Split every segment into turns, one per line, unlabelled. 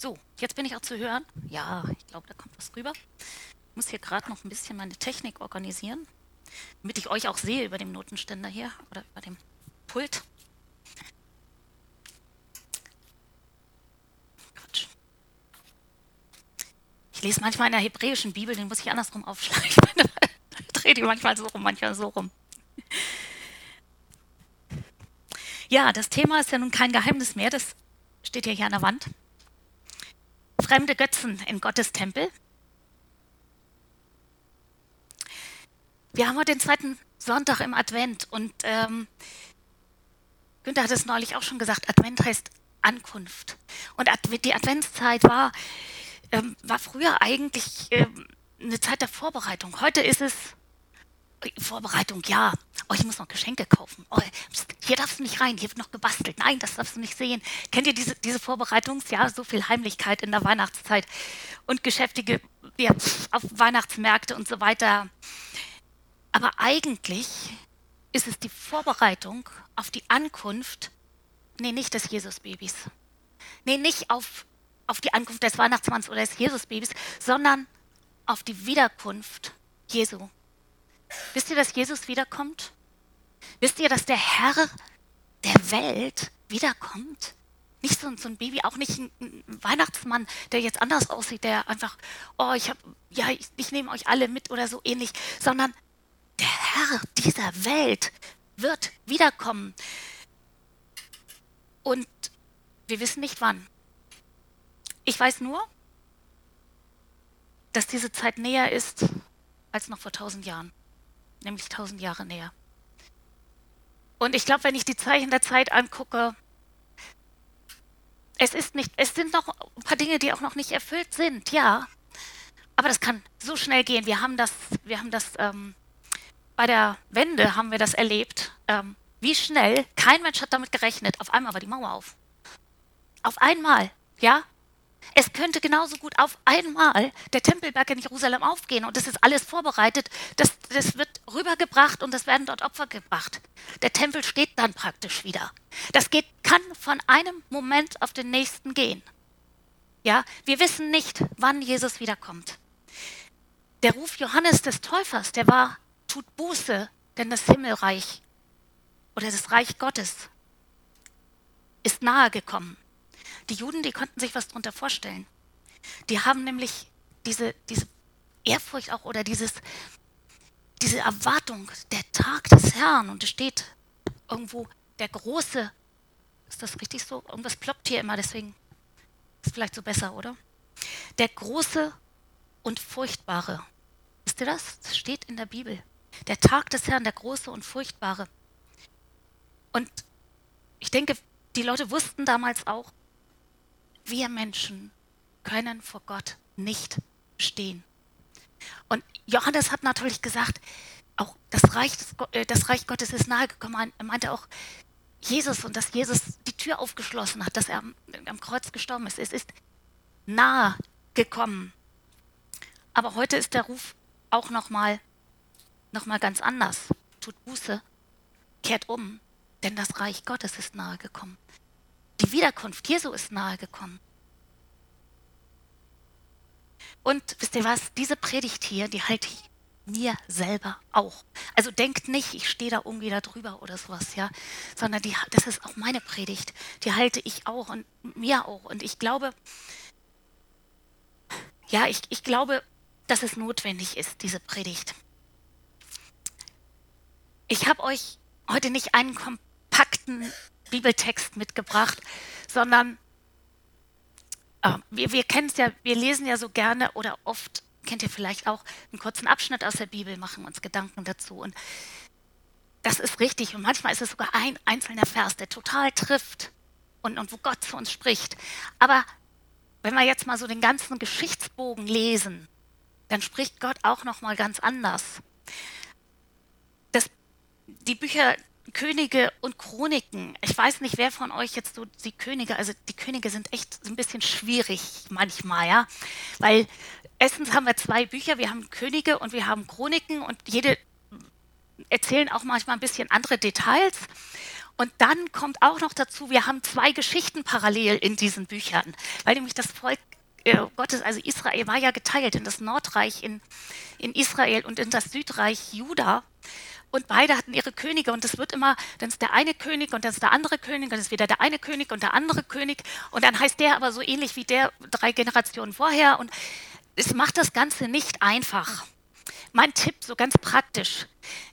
So, jetzt bin ich auch zu hören. Ja, ich glaube, da kommt was rüber. Ich muss hier gerade noch ein bisschen meine Technik organisieren, damit ich euch auch sehe über dem Notenständer hier oder über dem Pult. Quatsch. Ich lese manchmal in der hebräischen Bibel, den muss ich andersrum aufschlagen. Drehe die manchmal so rum, manchmal so rum. Ja, das Thema ist ja nun kein Geheimnis mehr, das steht ja hier an der Wand fremde Götzen in Gottes Tempel. Wir haben heute den zweiten Sonntag im Advent und ähm, Günther hat es neulich auch schon gesagt, Advent heißt Ankunft. Und die Adventszeit war, ähm, war früher eigentlich ähm, eine Zeit der Vorbereitung. Heute ist es Vorbereitung, ja. Oh, ich muss noch Geschenke kaufen. Oh, hier darfst du nicht rein, hier wird noch gebastelt. Nein, das darfst du nicht sehen. Kennt ihr diese, diese ja, so viel Heimlichkeit in der Weihnachtszeit und Geschäftige ja, auf Weihnachtsmärkte und so weiter. Aber eigentlich ist es die Vorbereitung auf die Ankunft, nee, nicht des Jesusbabys. Nee, nicht auf, auf die Ankunft des Weihnachtsmanns oder des Jesusbabys, sondern auf die Wiederkunft Jesu. Wisst ihr, dass Jesus wiederkommt? Wisst ihr, dass der Herr der Welt wiederkommt? Nicht so, ein Baby, auch nicht ein, Weihnachtsmann, der jetzt anders aussieht, der einfach, oh, ich habe, ja, ich, ich nehme euch alle mit oder so ähnlich, sondern der Herr dieser Welt wird wiederkommen. Und wir wissen nicht wann. Ich weiß nur, dass diese Zeit näher ist als noch vor tausend Jahren nämlich tausend Jahre näher. Und ich glaube, wenn ich die Zeichen der Zeit angucke, es ist nicht, es sind noch ein paar Dinge, die auch noch nicht erfüllt sind, ja. Aber das kann so schnell gehen. Wir haben das, wir haben das ähm, bei der Wende haben wir das erlebt. Ähm, wie schnell? Kein Mensch hat damit gerechnet. Auf einmal war die Mauer auf. Auf einmal, ja. Es könnte genauso gut auf einmal der Tempelberg in Jerusalem aufgehen und das ist alles vorbereitet. Das, das wird rübergebracht und es werden dort Opfer gebracht. Der Tempel steht dann praktisch wieder. Das geht, kann von einem Moment auf den nächsten gehen. Ja, wir wissen nicht, wann Jesus wiederkommt. Der Ruf Johannes des Täufers, der war, tut Buße, denn das Himmelreich oder das Reich Gottes ist nahe gekommen. Die Juden, die konnten sich was darunter vorstellen. Die haben nämlich diese, diese Ehrfurcht auch oder dieses, diese Erwartung, der Tag des Herrn, und es steht irgendwo der große, ist das richtig so? Irgendwas ploppt hier immer, deswegen ist vielleicht so besser, oder? Der große und furchtbare. Wisst ihr das? Das steht in der Bibel. Der Tag des Herrn, der große und furchtbare. Und ich denke, die Leute wussten damals auch, wir Menschen können vor Gott nicht stehen. Und Johannes hat natürlich gesagt, auch das Reich, äh, das Reich Gottes ist nahegekommen. Er meinte auch Jesus und dass Jesus die Tür aufgeschlossen hat, dass er am, Kreuz gestorben ist. Es ist nahe gekommen. Aber heute ist der Ruf auch nochmal noch mal ganz anders. Tut Buße, kehrt um, denn das Reich Gottes ist nahe gekommen. Die Wiederkunft Jesu ist nahe gekommen. Und wisst ihr was, diese Predigt hier, die halte ich mir selber auch. Also denkt nicht, ich stehe da irgendwie da drüber oder sowas, ja, sondern die, das ist auch meine Predigt. Die halte ich auch und mir auch. Und ich glaube, ja, ich, ich glaube, dass es notwendig ist, diese Predigt. Ich habe euch heute nicht einen kompakten Bibeltext mitgebracht, sondern äh, wir, wir kennen es ja, wir lesen ja so gerne oder oft, kennt ihr vielleicht auch, einen kurzen Abschnitt aus der Bibel, machen uns Gedanken dazu. Und das ist richtig. Und manchmal ist es sogar ein einzelner Vers, der total trifft und, und wo Gott zu uns spricht. Aber wenn wir jetzt mal so den ganzen Geschichtsbogen lesen, dann spricht Gott auch noch mal ganz anders. Das, die Bücher Könige und Chroniken. Ich weiß nicht, wer von euch jetzt so die Könige, also die Könige sind echt ein bisschen schwierig manchmal, ja. Weil erstens haben wir zwei Bücher, wir haben Könige und wir haben Chroniken und jede erzählen auch manchmal ein bisschen andere Details. Und dann kommt auch noch dazu, wir haben zwei Geschichten parallel in diesen Büchern, weil nämlich das Volk äh, Gottes, also Israel, war ja geteilt in das Nordreich in, in Israel und in das Südreich Juda. Und beide hatten ihre Könige und es wird immer, dann ist der eine König und dann ist der andere König und dann ist wieder der eine König und der andere König und dann heißt der aber so ähnlich wie der drei Generationen vorher und es macht das Ganze nicht einfach. Mein Tipp, so ganz praktisch,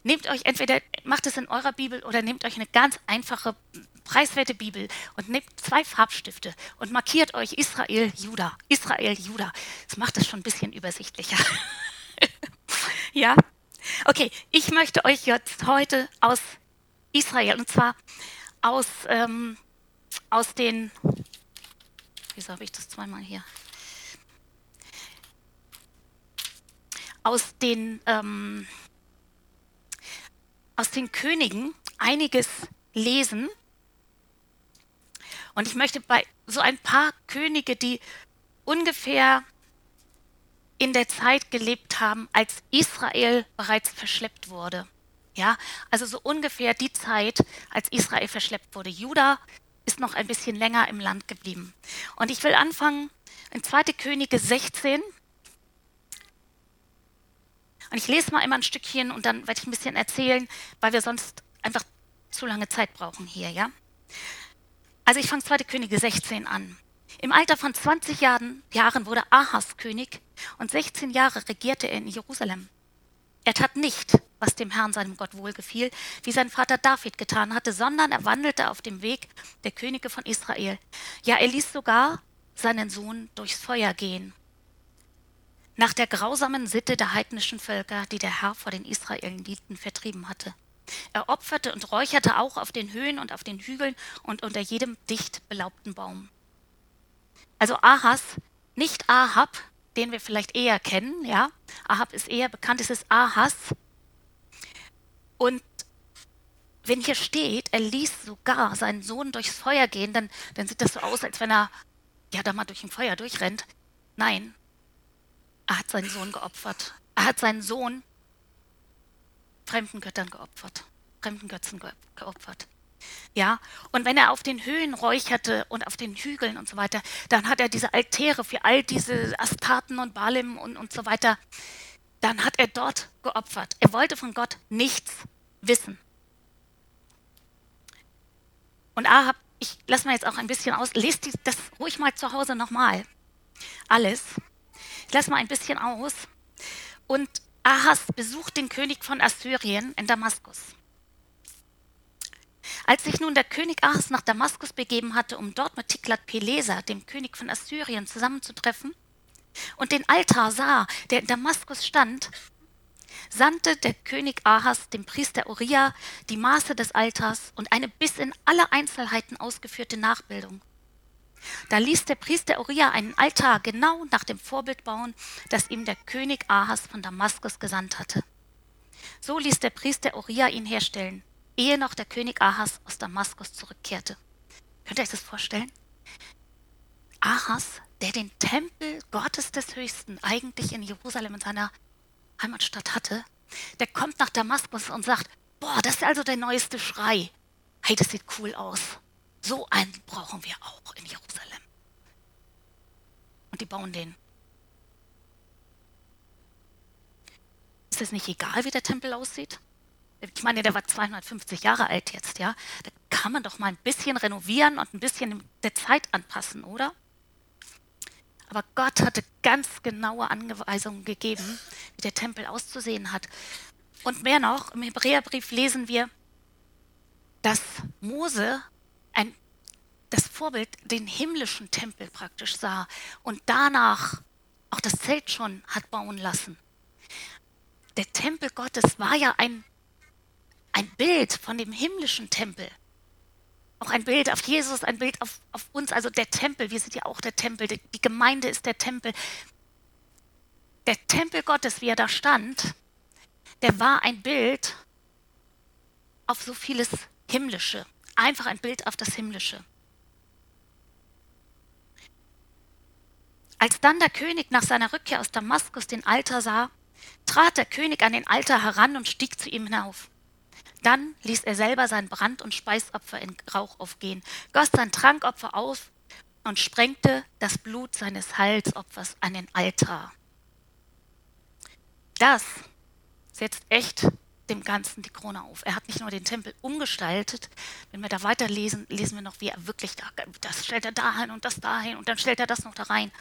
nehmt euch entweder, macht es in eurer Bibel oder nehmt euch eine ganz einfache, preiswerte Bibel und nehmt zwei Farbstifte und markiert euch Israel, Juda, Israel, Juda. Das macht es schon ein bisschen übersichtlicher. ja? Okay, ich möchte euch jetzt heute aus Israel, und zwar aus, ähm, aus den, wieso habe ich das zweimal hier? aus den, ähm, aus den Königen einiges lesen. Und ich möchte bei so ein paar Könige, die ungefähr in der Zeit gelebt haben, als Israel bereits verschleppt wurde. Ja, also so ungefähr die Zeit, als Israel verschleppt wurde. Juda ist noch ein bisschen länger im Land geblieben. Und ich will anfangen in 2. Könige 16, und ich lese mal immer ein Stückchen und dann werde ich ein bisschen erzählen, weil wir sonst einfach zu lange Zeit brauchen hier, ja? Also ich fange 2. Könige 16 an. Im Alter von 20 Jahren, Jahren wurde Ahas König und 16 Jahre regierte er in Jerusalem. Er tat nicht, was dem Herrn seinem Gott wohlgefiel, wie sein Vater David getan hatte, sondern er wandelte auf dem Weg der Könige von Israel. Ja, er ließ sogar seinen Sohn durchs Feuer gehen nach der grausamen Sitte der heidnischen Völker, die der Herr vor den Israeliten vertrieben hatte. Er opferte und räucherte auch auf den Höhen und auf den Hügeln und unter jedem dicht belaubten Baum. Also Ahas, nicht Ahab, den wir vielleicht eher kennen, ja. Ahab ist eher bekannt, es ist Ahas. Und wenn hier steht, er ließ sogar seinen Sohn durchs Feuer gehen, dann, dann sieht das so aus, als wenn er ja da mal durch ein Feuer durchrennt. Nein, er hat seinen Sohn geopfert. Er hat seinen Sohn fremden Göttern geopfert, fremden Götzen geopfert. Ja, und wenn er auf den Höhen räucherte und auf den Hügeln und so weiter, dann hat er diese Altäre für all diese Astarten und Balim und, und so weiter, dann hat er dort geopfert. Er wollte von Gott nichts wissen. Und Ahab, ich lasse mal jetzt auch ein bisschen aus, lest das ruhig mal zu Hause nochmal. Alles. Ich lasse mal ein bisschen aus. Und Ahas besucht den König von Assyrien in Damaskus. Als sich nun der König Ahas nach Damaskus begeben hatte, um dort mit Tiglat-Pileser, dem König von Assyrien, zusammenzutreffen, und den Altar sah, der in Damaskus stand, sandte der König Ahas dem Priester Uriah die Maße des Altars und eine bis in alle Einzelheiten ausgeführte Nachbildung. Da ließ der Priester Uriah einen Altar genau nach dem Vorbild bauen, das ihm der König Ahas von Damaskus gesandt hatte. So ließ der Priester Uriah ihn herstellen, ehe noch der König Ahas aus Damaskus zurückkehrte. Könnt ihr euch das vorstellen? Ahas, der den Tempel Gottes des Höchsten eigentlich in Jerusalem in seiner Heimatstadt hatte, der kommt nach Damaskus und sagt, boah, das ist also der neueste Schrei. Hey, das sieht cool aus. So einen brauchen wir auch in Jerusalem. Und die bauen den. Ist es nicht egal, wie der Tempel aussieht? Ich meine, der war 250 Jahre alt jetzt, ja. Da kann man doch mal ein bisschen renovieren und ein bisschen der Zeit anpassen, oder? Aber Gott hatte ganz genaue Anweisungen gegeben, wie der Tempel auszusehen hat. Und mehr noch, im Hebräerbrief lesen wir, dass Mose ein, das Vorbild den himmlischen Tempel praktisch sah und danach auch das Zelt schon hat bauen lassen. Der Tempel Gottes war ja ein, ein Bild von dem himmlischen Tempel. Auch ein Bild auf Jesus, ein Bild auf, auf uns, also der Tempel. Wir sind ja auch der Tempel. Die, Gemeinde ist der Tempel. Der Tempel Gottes, wie er da stand, der war ein Bild auf so vieles Himmlische einfach ein Bild auf das Himmlische. Als dann der König nach seiner Rückkehr aus Damaskus den Altar sah, trat der König an den Altar heran und stieg zu ihm hinauf. Dann ließ er selber sein Brand- und Speisopfer in Rauch aufgehen, goss sein Trankopfer auf und sprengte das Blut seines Heilsopfers an den Altar. Das setzt echt dem Ganzen die Krone auf. Er hat nicht nur den Tempel umgestaltet, wenn wir da weiterlesen, lesen wir noch, wie er wirklich da, das stellt er dahin und das dahin und dann stellt er das noch da rein,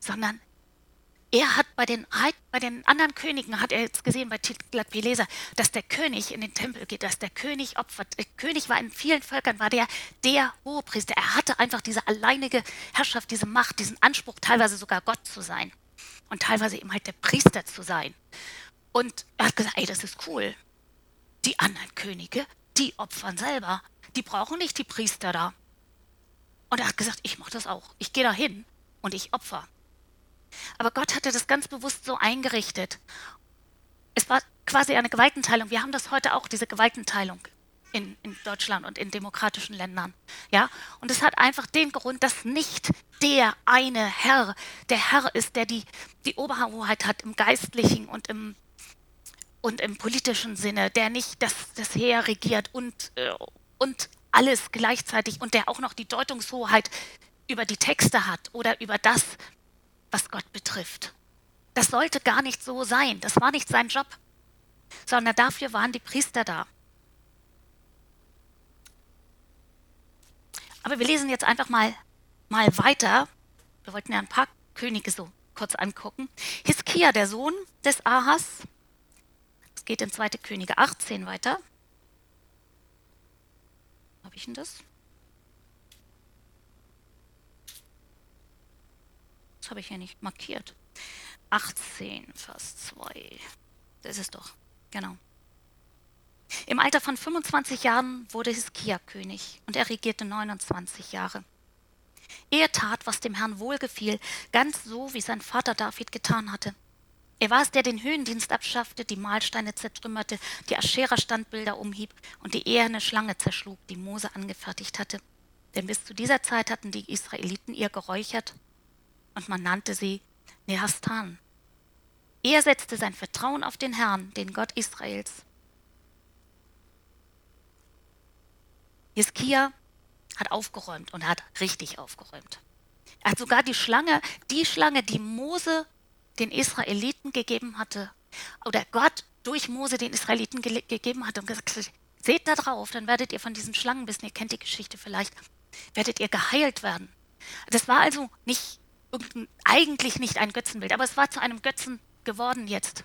sondern er hat bei den, bei den anderen Königen, hat er jetzt gesehen bei Tiglat-Pileser, dass der König in den Tempel geht, dass der König opfert. Der König war in vielen Völkern, war der der Hohepriester. Er hatte einfach diese alleinige Herrschaft, diese Macht, diesen Anspruch, teilweise sogar Gott zu sein und teilweise eben halt der Priester zu sein. Und er hat gesagt, ey, das ist cool. Die anderen Könige, die opfern selber. Die brauchen nicht die Priester da. Und er hat gesagt, ich mache das auch. Ich gehe da hin und ich opfer. Aber Gott hatte das ganz bewusst so eingerichtet. Es war quasi eine Gewaltenteilung. Wir haben das heute auch, diese Gewaltenteilung in, in, Deutschland und in demokratischen Ländern. Ja? Und es hat einfach den Grund, dass nicht der eine Herr der Herr ist, der die, die Oberhoheit hat im geistlichen und im, und im politischen Sinne, der nicht das, das Heer regiert und, äh, und alles gleichzeitig und der auch noch die Deutungshoheit über die Texte hat oder über das, was Gott betrifft. Das sollte gar nicht so sein. Das war nicht sein Job, sondern dafür waren die Priester da. Aber wir lesen jetzt einfach mal, mal weiter. Wir wollten ja ein paar Könige so kurz angucken. Hiskia, der Sohn des Ahas. Es geht in 2. Könige 18 weiter. Habe ich denn das? Das habe ich hier nicht markiert. 18, Vers 2. Das ist doch, genau. Im Alter von 25 Jahren wurde Hiskia König und er regierte 29 Jahre. Er tat, was dem Herrn wohlgefiel, ganz so, wie sein Vater David getan hatte. Er war es, der den Höhendienst abschaffte, die Mahlsteine zertrümmerte, die Aschera-Standbilder umhieb und die eherne Schlange zerschlug, die Mose angefertigt hatte. Denn bis zu dieser Zeit hatten die Israeliten ihr geräuchert und man nannte sie Nehastan. Er setzte sein Vertrauen auf den Herrn, den Gott Israels. Hiskia hat aufgeräumt und hat richtig aufgeräumt. Er hat sogar die Schlange, die Schlange, die Mose den Israeliten gegeben hatte, oder Gott durch Mose den Israeliten ge gegeben hatte und gesagt, seht da drauf, dann werdet ihr von diesen Schlangen wissen, ihr kennt die Geschichte vielleicht, werdet ihr geheilt werden. Das war also nicht eigentlich nicht ein Götzenbild, aber es war zu einem Götzen geworden jetzt.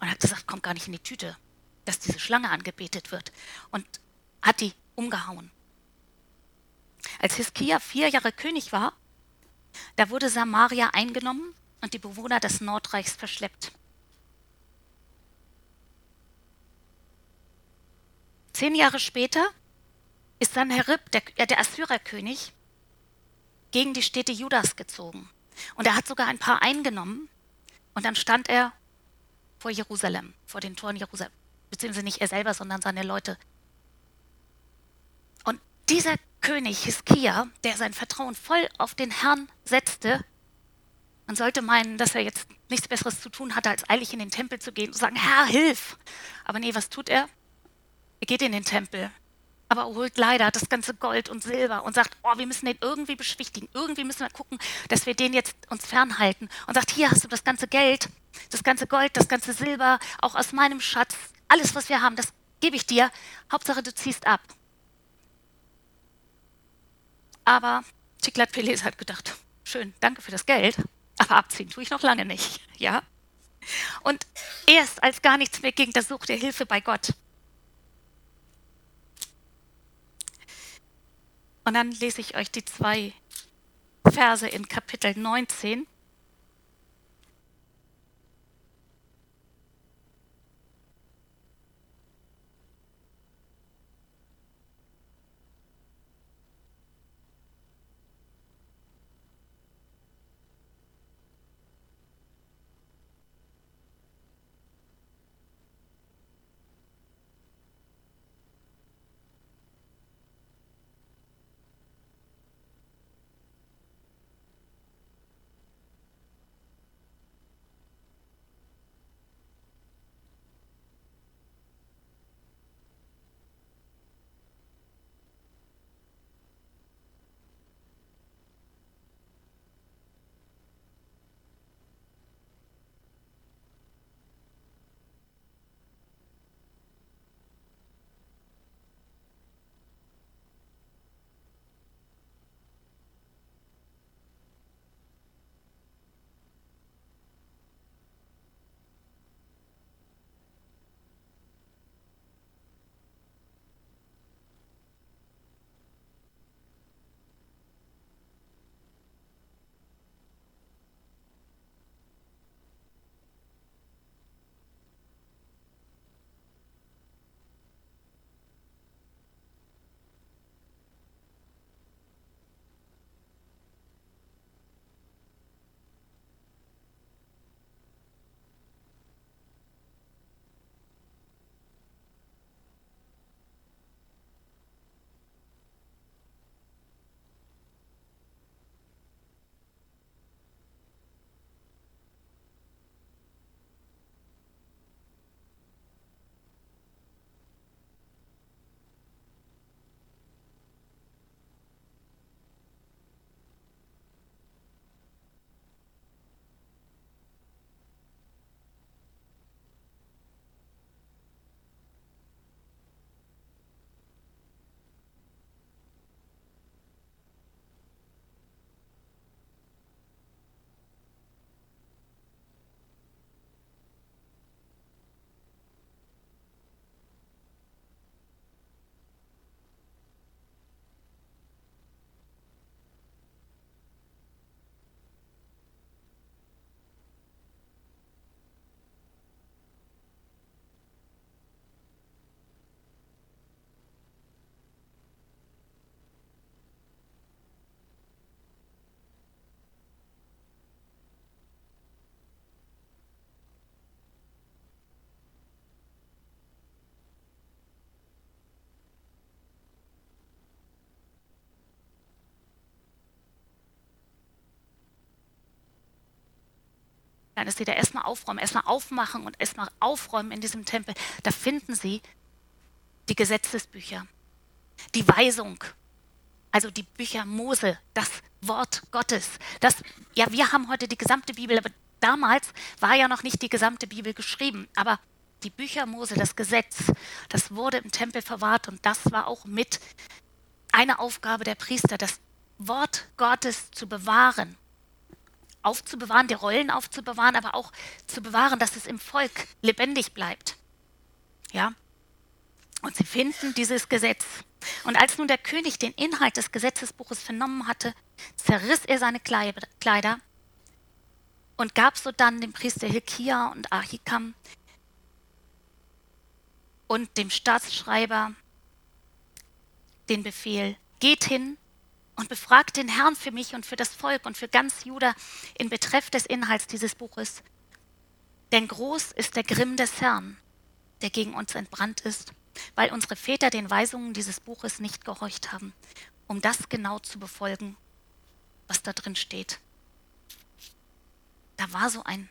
Und hat gesagt, kommt gar nicht in die Tüte, dass diese Schlange angebetet wird. Und hat die umgehauen. Als Hiskia vier Jahre König war, da wurde Samaria eingenommen und die Bewohner des Nordreichs verschleppt. Zehn Jahre später ist Sanherib, der, der Assyrerkönig, gegen die Städte Judas gezogen. Und er hat sogar ein paar eingenommen. Und dann stand er vor Jerusalem, vor den Toren Jerusalem. Beziehungsweise nicht er selber, sondern seine Leute dieser König Hiskia, der sein Vertrauen voll auf den Herrn setzte, man sollte meinen, dass er jetzt nichts Besseres zu tun hatte, als eilig in den Tempel zu gehen und zu sagen, Herr, hilf! Aber nee, was tut er? Er geht in den Tempel, aber holt leider das ganze Gold und Silber und sagt, oh, wir müssen den irgendwie beschwichtigen, irgendwie müssen wir gucken, dass wir den jetzt uns fernhalten und sagt, hier hast du das ganze Geld, das ganze Gold, das ganze Silber, auch aus meinem Schatz, alles, was wir haben, das gebe ich dir, Hauptsache du ziehst ab. Aber Tiglat-Pileser hat gedacht, schön, danke für das Geld, aber abziehen tue ich noch lange nicht. Ja? Und erst als gar nichts mehr ging, da suchte er Hilfe bei Gott. Und dann lese ich euch die zwei Verse in Kapitel 19. Dann ist sie da erstmal aufräumen, erstmal aufmachen und erstmal aufräumen in diesem Tempel. Da finden sie die Gesetzesbücher, die Weisung, also die Bücher Mose, das Wort Gottes. Das, ja, wir haben heute die gesamte Bibel, aber damals war ja noch nicht die gesamte Bibel geschrieben. Aber die Bücher Mose, das Gesetz, das wurde im Tempel verwahrt und das war auch mit eine Aufgabe der Priester, das Wort Gottes zu bewahren. Aufzubewahren, die Rollen aufzubewahren, aber auch zu bewahren, dass es im Volk lebendig bleibt. Ja? Und sie finden dieses Gesetz. Und als nun der König den Inhalt des Gesetzesbuches vernommen hatte, zerriss er seine Kleider und gab so dann dem Priester Hilkia und Ahikam und dem Staatsschreiber den Befehl, geht hin und befragt den Herrn für mich und für das Volk und für ganz Juda in Betreff des Inhalts dieses Buches. Denn groß ist der Grimm des Herrn, der gegen uns entbrannt ist, weil unsere Väter den Weisungen dieses Buches nicht gehorcht haben, um das genau zu befolgen, was da drin steht. Da war so ein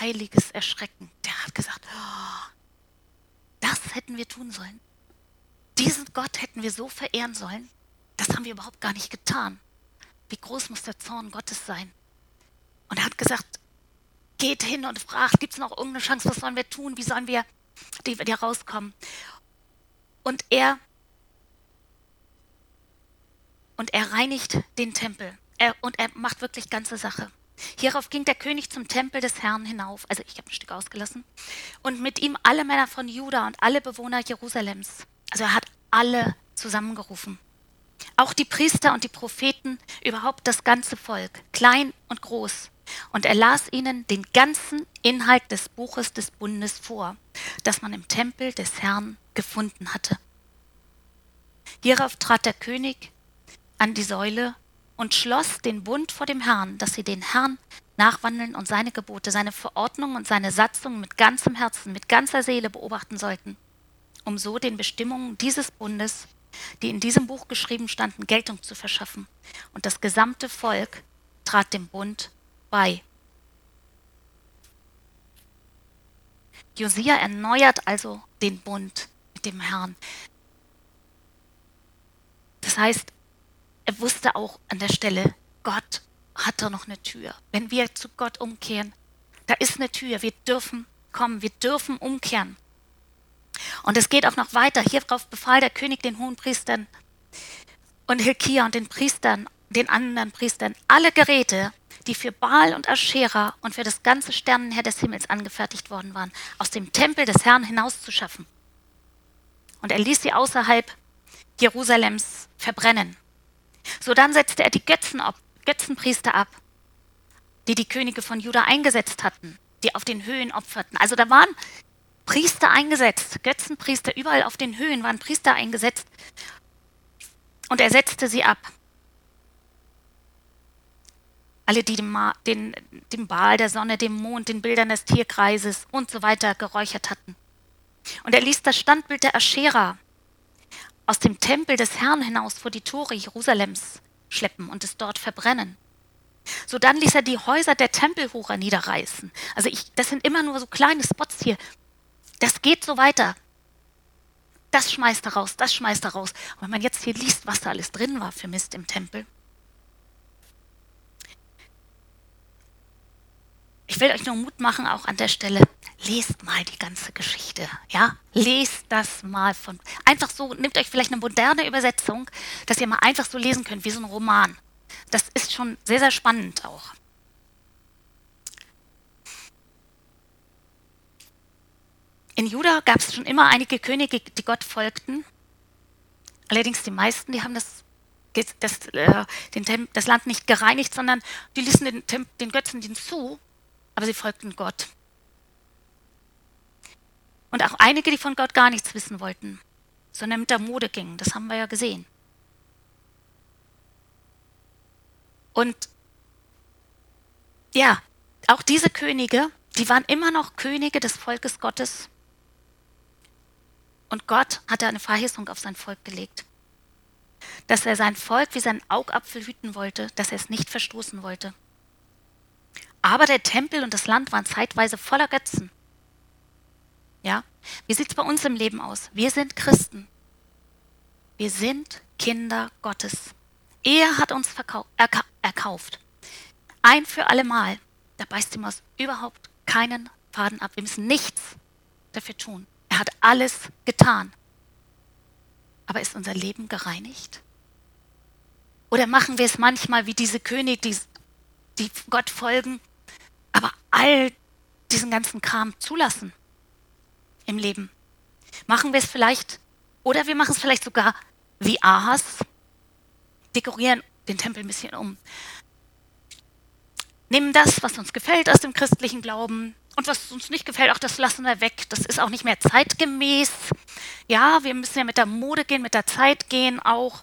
heiliges Erschrecken. Der hat gesagt, oh, das hätten wir tun sollen. Diesen Gott hätten wir so verehren sollen. Das haben wir überhaupt gar nicht getan. Wie groß muss der Zorn Gottes sein? Und er hat gesagt, geht hin und fragt, gibt es noch irgendeine Chance, was sollen wir tun, wie sollen wir hier rauskommen? Und er, und er reinigt den Tempel. Er, und er macht wirklich ganze Sache. Hierauf ging der König zum Tempel des Herrn hinauf, also ich habe ein Stück ausgelassen, und mit ihm alle Männer von Juda und alle Bewohner Jerusalems. Also er hat alle zusammengerufen. Auch die Priester und die Propheten, überhaupt das ganze Volk, klein und groß. Und er las ihnen den ganzen Inhalt des Buches des Bundes vor, das man im Tempel des Herrn gefunden hatte. Hierauf trat der König an die Säule und schloss den Bund vor dem Herrn, dass sie den Herrn nachwandeln und seine Gebote, seine Verordnungen und seine Satzungen mit ganzem Herzen, mit ganzer Seele beobachten sollten, um so den Bestimmungen dieses Bundes, die in diesem Buch geschrieben standen, Geltung zu verschaffen. Und das gesamte Volk trat dem Bund bei. Josia erneuert also den Bund mit dem Herrn. Das heißt, er wusste auch an der Stelle, Gott hat da noch eine Tür. Wenn wir zu Gott umkehren, da ist eine Tür. Wir dürfen kommen, wir dürfen umkehren. Und es geht auch noch weiter. Hierauf befahl der König den hohen Priestern und Hilkia und den Priestern, den anderen Priestern, alle Geräte, die für Baal und Aschera und für das ganze Sternenheer des Himmels angefertigt worden waren, aus dem Tempel des Herrn hinauszuschaffen. Und er ließ sie außerhalb Jerusalems verbrennen. So dann setzte er die Götzen ab, Götzenpriester ab, die die Könige von Juda eingesetzt hatten, die auf den Höhen opferten. Also da waren Priester eingesetzt, Götzenpriester, überall auf den Höhen waren Priester eingesetzt. Und er setzte sie ab. Alle, die dem, den, dem Baal der Sonne, dem Mond, den Bildern des Tierkreises und so weiter geräuchert hatten. Und er ließ das Standbild der Aschera aus dem Tempel des Herrn hinaus vor die Tore Jerusalems schleppen und es dort verbrennen. So dann ließ er die Häuser der Tempelhurer niederreißen. Also ich, das sind immer nur so kleine Spots hier. Das geht so weiter. Das schmeißt er raus, das schmeißt er raus. Und wenn man jetzt hier liest, was da alles drin war für Mist im Tempel. Ich will euch nur Mut machen, auch an der Stelle lest mal die ganze Geschichte, ja? Lest das mal von, einfach so, nehmt euch vielleicht eine moderne Übersetzung, dass ihr mal einfach so lesen könnt, wie so ein Roman. Das ist schon sehr, sehr spannend auch. In Juda gab es schon immer einige Könige, die Gott folgten. Allerdings die meisten, die haben das, das, äh, das Land nicht gereinigt, sondern die ließen den, den Götzendienst zu, aber sie folgten Gott. Und auch einige, die von Gott gar nichts wissen wollten, sondern mit der Mode gingen. Das haben wir ja gesehen. Und ja, auch diese Könige, die waren immer noch Könige des Volkes Gottes. Und Gott hatte eine Verheißung auf sein Volk gelegt. Dass er sein Volk wie sein Augapfel hüten wollte, dass er es nicht verstoßen wollte. Aber der Tempel und das Land waren zeitweise voller Götzen. Ja? Wie sieht es bei uns im Leben aus? Wir sind Christen. Wir sind Kinder Gottes. Er hat uns erka erkauft. Ein für alle Mal. Da beißt die Maus überhaupt keinen Faden ab. Wir müssen nichts dafür tun. Er hat alles getan. Aber ist unser Leben gereinigt? Oder machen wir es manchmal wie diese Könige, die, die Gott folgen, aber all diesen ganzen Kram zulassen im Leben? Machen wir es vielleicht, oder wir machen es vielleicht sogar wie Ahas, dekorieren den Tempel ein bisschen um. Nehmen das, was uns gefällt aus dem christlichen Glauben und was uns nicht gefällt, auch das lassen wir weg. Das ist auch nicht mehr zeitgemäß. Ja, wir müssen ja mit der Mode gehen, mit der Zeit gehen auch.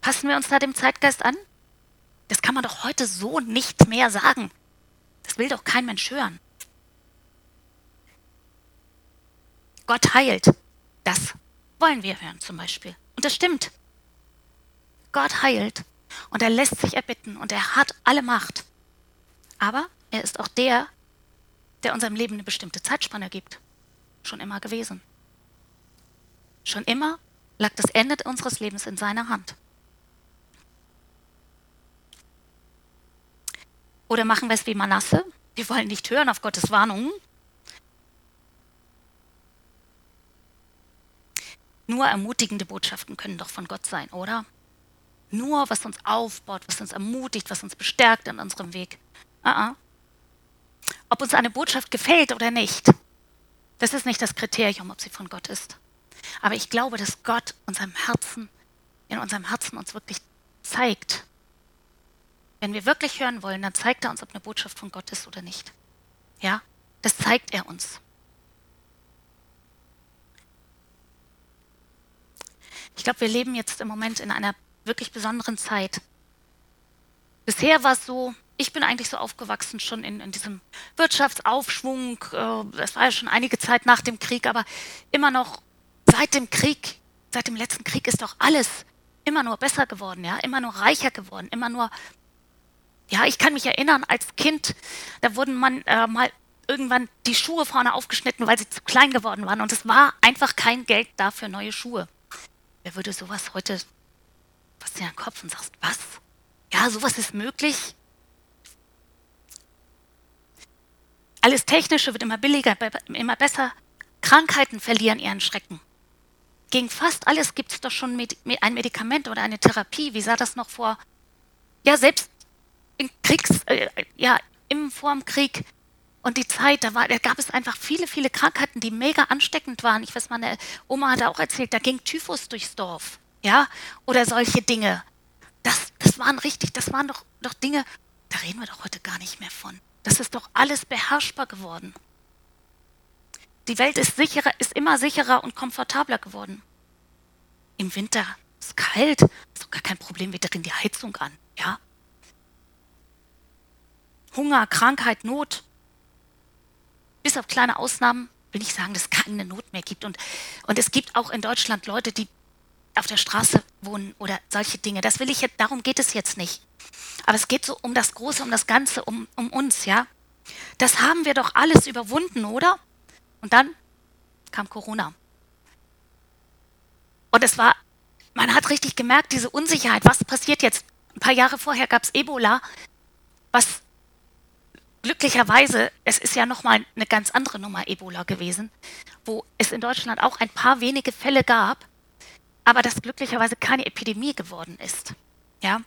Passen wir uns da dem Zeitgeist an? Das kann man doch heute so nicht mehr sagen. Das will doch kein Mensch hören. Gott heilt. Das wollen wir hören zum Beispiel. Und das stimmt. Gott heilt und er lässt sich erbitten und er hat alle Macht. Aber er ist auch der, der unserem Leben eine bestimmte Zeitspanne gibt. Schon immer gewesen. Schon immer lag das Ende unseres Lebens in seiner Hand. Oder machen wir es wie Manasse? Wir wollen nicht hören auf Gottes Warnungen. Nur ermutigende Botschaften können doch von Gott sein, oder? Nur was uns aufbaut, was uns ermutigt, was uns bestärkt in unserem Weg. Uh -uh. Ob uns eine Botschaft gefällt oder nicht, das ist nicht das Kriterium, ob sie von Gott ist. Aber ich glaube, dass Gott unserem Herzen, in unserem Herzen uns wirklich zeigt. Wenn wir wirklich hören wollen, dann zeigt er uns, ob eine Botschaft von Gott ist oder nicht. Ja, das zeigt er uns. Ich glaube, wir leben jetzt im Moment in einer wirklich besonderen Zeit. Bisher war es so, ich bin eigentlich so aufgewachsen schon in, in diesem Wirtschaftsaufschwung. Äh, das war ja schon einige Zeit nach dem Krieg, aber immer noch seit dem Krieg, seit dem letzten Krieg ist doch alles immer nur besser geworden, ja, immer nur reicher geworden, immer nur. Ja, ich kann mich erinnern, als Kind, da wurden man äh, mal irgendwann die Schuhe vorne aufgeschnitten, weil sie zu klein geworden waren. Und es war einfach kein Geld da für neue Schuhe. Wer würde sowas heute was dir in den Kopf und sagst, was? Ja, sowas ist möglich. Alles Technische wird immer billiger, immer besser. Krankheiten verlieren ihren Schrecken. Gegen fast alles gibt es doch schon ein Medikament oder eine Therapie. Wie sah das noch vor? Ja, selbst in Kriegs, äh, ja, im vorm Krieg und die Zeit, da, war, da gab es einfach viele, viele Krankheiten, die mega ansteckend waren. Ich weiß, meine Oma hat auch erzählt, da ging Typhus durchs Dorf, ja, oder solche Dinge. Das, das waren richtig, das waren doch, doch Dinge, da reden wir doch heute gar nicht mehr von. Das ist doch alles beherrschbar geworden. Die Welt ist sicherer, ist immer sicherer und komfortabler geworden. Im Winter ist kalt, ist doch gar kein Problem, wir drehen die Heizung an, ja. Hunger, Krankheit, Not. Bis auf kleine Ausnahmen will ich sagen, dass es keine Not mehr gibt. Und, und es gibt auch in Deutschland Leute, die auf der Straße wohnen oder solche Dinge. Das will ich jetzt, darum geht es jetzt nicht. Aber es geht so um das Große, um das Ganze, um, um uns, ja. Das haben wir doch alles überwunden, oder? Und dann kam Corona. Und es war, man hat richtig gemerkt, diese Unsicherheit, was passiert jetzt? Ein paar Jahre vorher gab es Ebola, was glücklicherweise, es ist ja nochmal eine ganz andere Nummer Ebola gewesen, wo es in Deutschland auch ein paar wenige Fälle gab, aber das glücklicherweise keine Epidemie geworden ist. Ja?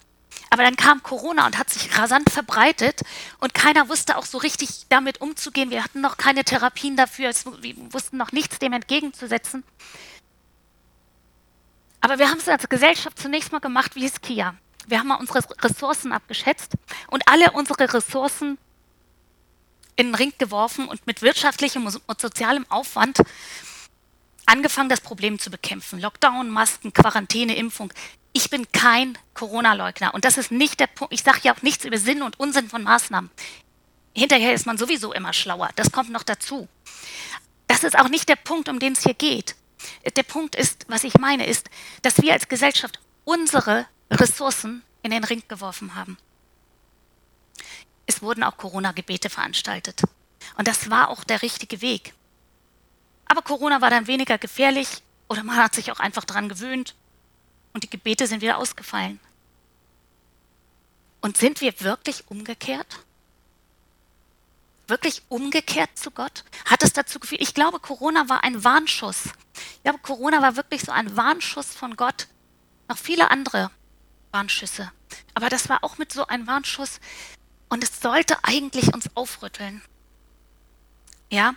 Aber dann kam Corona und hat sich rasant verbreitet und keiner wusste auch so richtig damit umzugehen. Wir hatten noch keine Therapien dafür, wir wussten noch nichts dem entgegenzusetzen. Aber wir haben es als Gesellschaft zunächst mal gemacht wie Hiskia. Wir haben mal unsere Ressourcen abgeschätzt und alle unsere Ressourcen in den Ring geworfen und mit wirtschaftlichem und sozialem Aufwand angefangen, das Problem zu bekämpfen. Lockdown, Masken, Quarantäne, Impfung. Ich bin kein Corona-Leugner und das ist nicht der Punkt. Ich sage ja auch nichts über Sinn und Unsinn von Maßnahmen. Hinterher ist man sowieso immer schlauer. Das kommt noch dazu. Das ist auch nicht der Punkt, um den es hier geht. Der Punkt ist, was ich meine, ist, dass wir als Gesellschaft unsere Ressourcen in den Ring geworfen haben. Es wurden auch Corona-Gebete veranstaltet. Und das war auch der richtige Weg. Aber Corona war dann weniger gefährlich oder man hat sich auch einfach daran gewöhnt und die Gebete sind wieder ausgefallen. Und sind wir wirklich umgekehrt? Wirklich umgekehrt zu Gott? Hat es dazu geführt? Ich glaube, Corona war ein Warnschuss. Ich glaube, Corona war wirklich so ein Warnschuss von Gott. Noch viele andere Warnschüsse. Aber das war auch mit so einem Warnschuss. Und es sollte eigentlich uns aufrütteln. Ja?